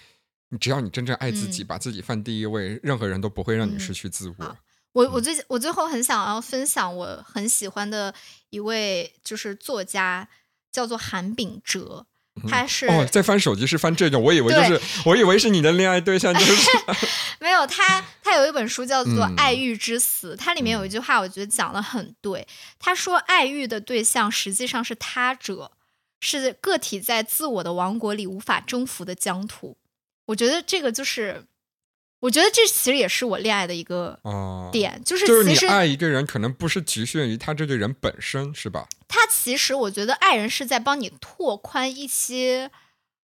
只要你真正爱自己，嗯把自己放第一位，任何人都不会让你嗯失去自我。好我嗯我最我最后很想要分享我很喜欢的一位就是作家，叫做韩炳哲，他是、哦，在翻手机是翻这种，我以为就是，[laughs] 我以为是你的恋爱对象，就是 [laughs] 没有他，他有一本书叫做嗯《爱欲之死》，它里面有一句话，我觉得讲的很对。他说，爱欲的对象实际上是他者，是个体在自我的王国里无法征服的疆土。我觉得这个就是，我觉得这其实也是我恋爱的一个哦，点，就是就是你其实爱一个人，可能不是局限于他这个人本身，是吧？他其实我觉得爱人是在帮你拓宽一些，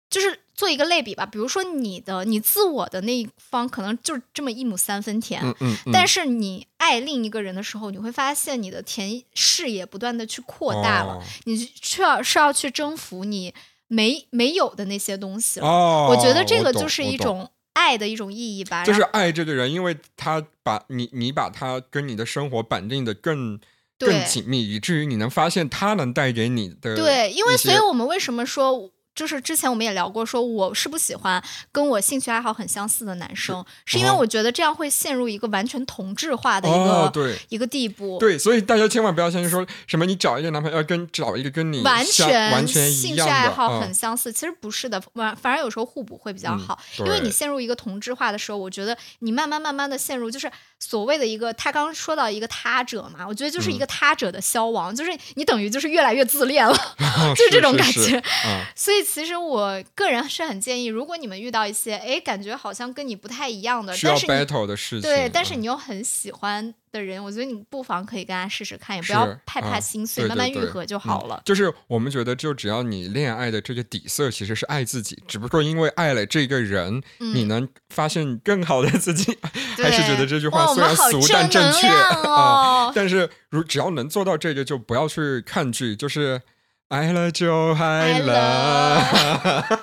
就是做一个类比吧。比如说你的你自我的那一方可能就是这么一亩三分田，嗯嗯嗯。但是你爱另一个人的时候，你会发现你的田视野不断的去扩大了，哦你却要是要去征服你没没有的那些东西了。哦，我觉得这个就是一，种爱的一种意义吧。就是爱这个人，因为他把你你把他跟你的生活绑定的更更紧密，以至于你能发现他能带给你的对，因为所以我们为什么说就是之前我们也聊过，说我是不喜欢跟我兴趣爱好很相似的男生，是因为哦我觉得这样会陷入一个完全同质化的一个、哦，对。一个地步。对，所以大家千万不要相信说什么你找一个男朋友要跟找一个跟你完全完全兴趣爱好嗯很相似，其实不是的，反反而有时候互补会比较嗯好，因为你陷入一个同质化的时候，我觉得你慢慢慢慢的陷入就是所谓的一个他刚刚说到一个他者嘛，我觉得就是嗯一个他者的消亡，就是你等于就是越来越自恋了，[laughs] 哦就是这种感是觉。嗯所以其实我个人是很建议，如果你们遇到一些哎感觉好像跟你不太一样的，需要 battle 的事情，对，但是嗯你又很喜欢的人，我觉得你不妨可以跟他试试看，也不要是害怕嗯心碎，对慢慢愈合就好嗯了。就是我们觉得，就只要你恋爱的这个底色其实是爱自己，只不过因为爱了这个人，你嗯能发现更好的自己。[laughs] 还是觉得这句话虽然俗但正确啊哦。但是如只要能做到这个，就不要去抗拒，就是爱了就爱了。[laughs]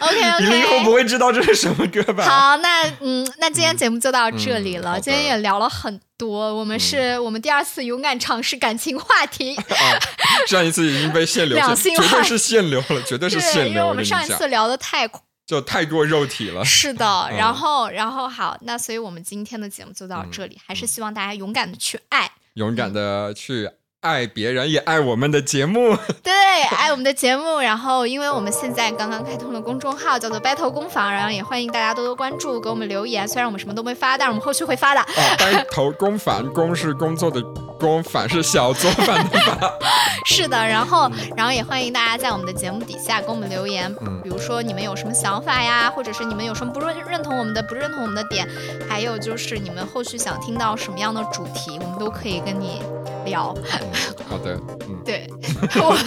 OK 你零后 OK，不会知道这是什么歌吧？好，那嗯，那今天节目就到这里了。嗯今天也聊了很多，我们是、我们第二次勇敢尝试感情话题，[laughs] 啊，上一次已经被限流，[laughs] 两性化绝对是限流了，绝对是对，限流。因为我们上一次聊的太就太过肉体了。是的，嗯然后然后好，那所以我们今天的节目就到这里，还是希望大家勇敢的去爱，勇敢的去爱别人，也爱我们的节目。[laughs] 对，爱我们的节目。然后，因为我们现在刚刚开通了公众号，叫做 Battle 工坊，然后也欢迎大家多多关注，给我们留言。虽然我们什么都没发，但是我们后续会发的。啊，单头工坊，工是工作的工，反是小作坊的反。[laughs] 是的，然后然后也欢迎大家在我们的节目底下给我们留言，嗯比如说你们有什么想法呀，或者是你们有什么不认认同我们的、不认同我们的点，还有就是你们后续想听到什么样的主题，我们都可以跟你聊。嗯好的，嗯，[laughs] 对，[laughs] 我们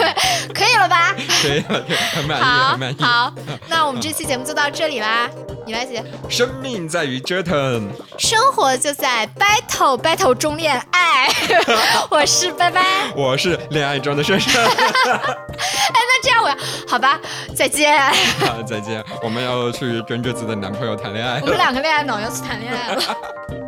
可以了吧？可以了，很满意，好很满意。好，那我们这期节目就到这里啦。你来写，生命在于折腾，生活就在 battle battle 中恋爱。[laughs] 我是拜拜。我是恋爱中的珊珊。[laughs] 那这样我要好吧，再见。[laughs] 好，再见。我们要去跟着自的男朋友谈恋爱我。们两个恋爱脑要去谈恋爱了。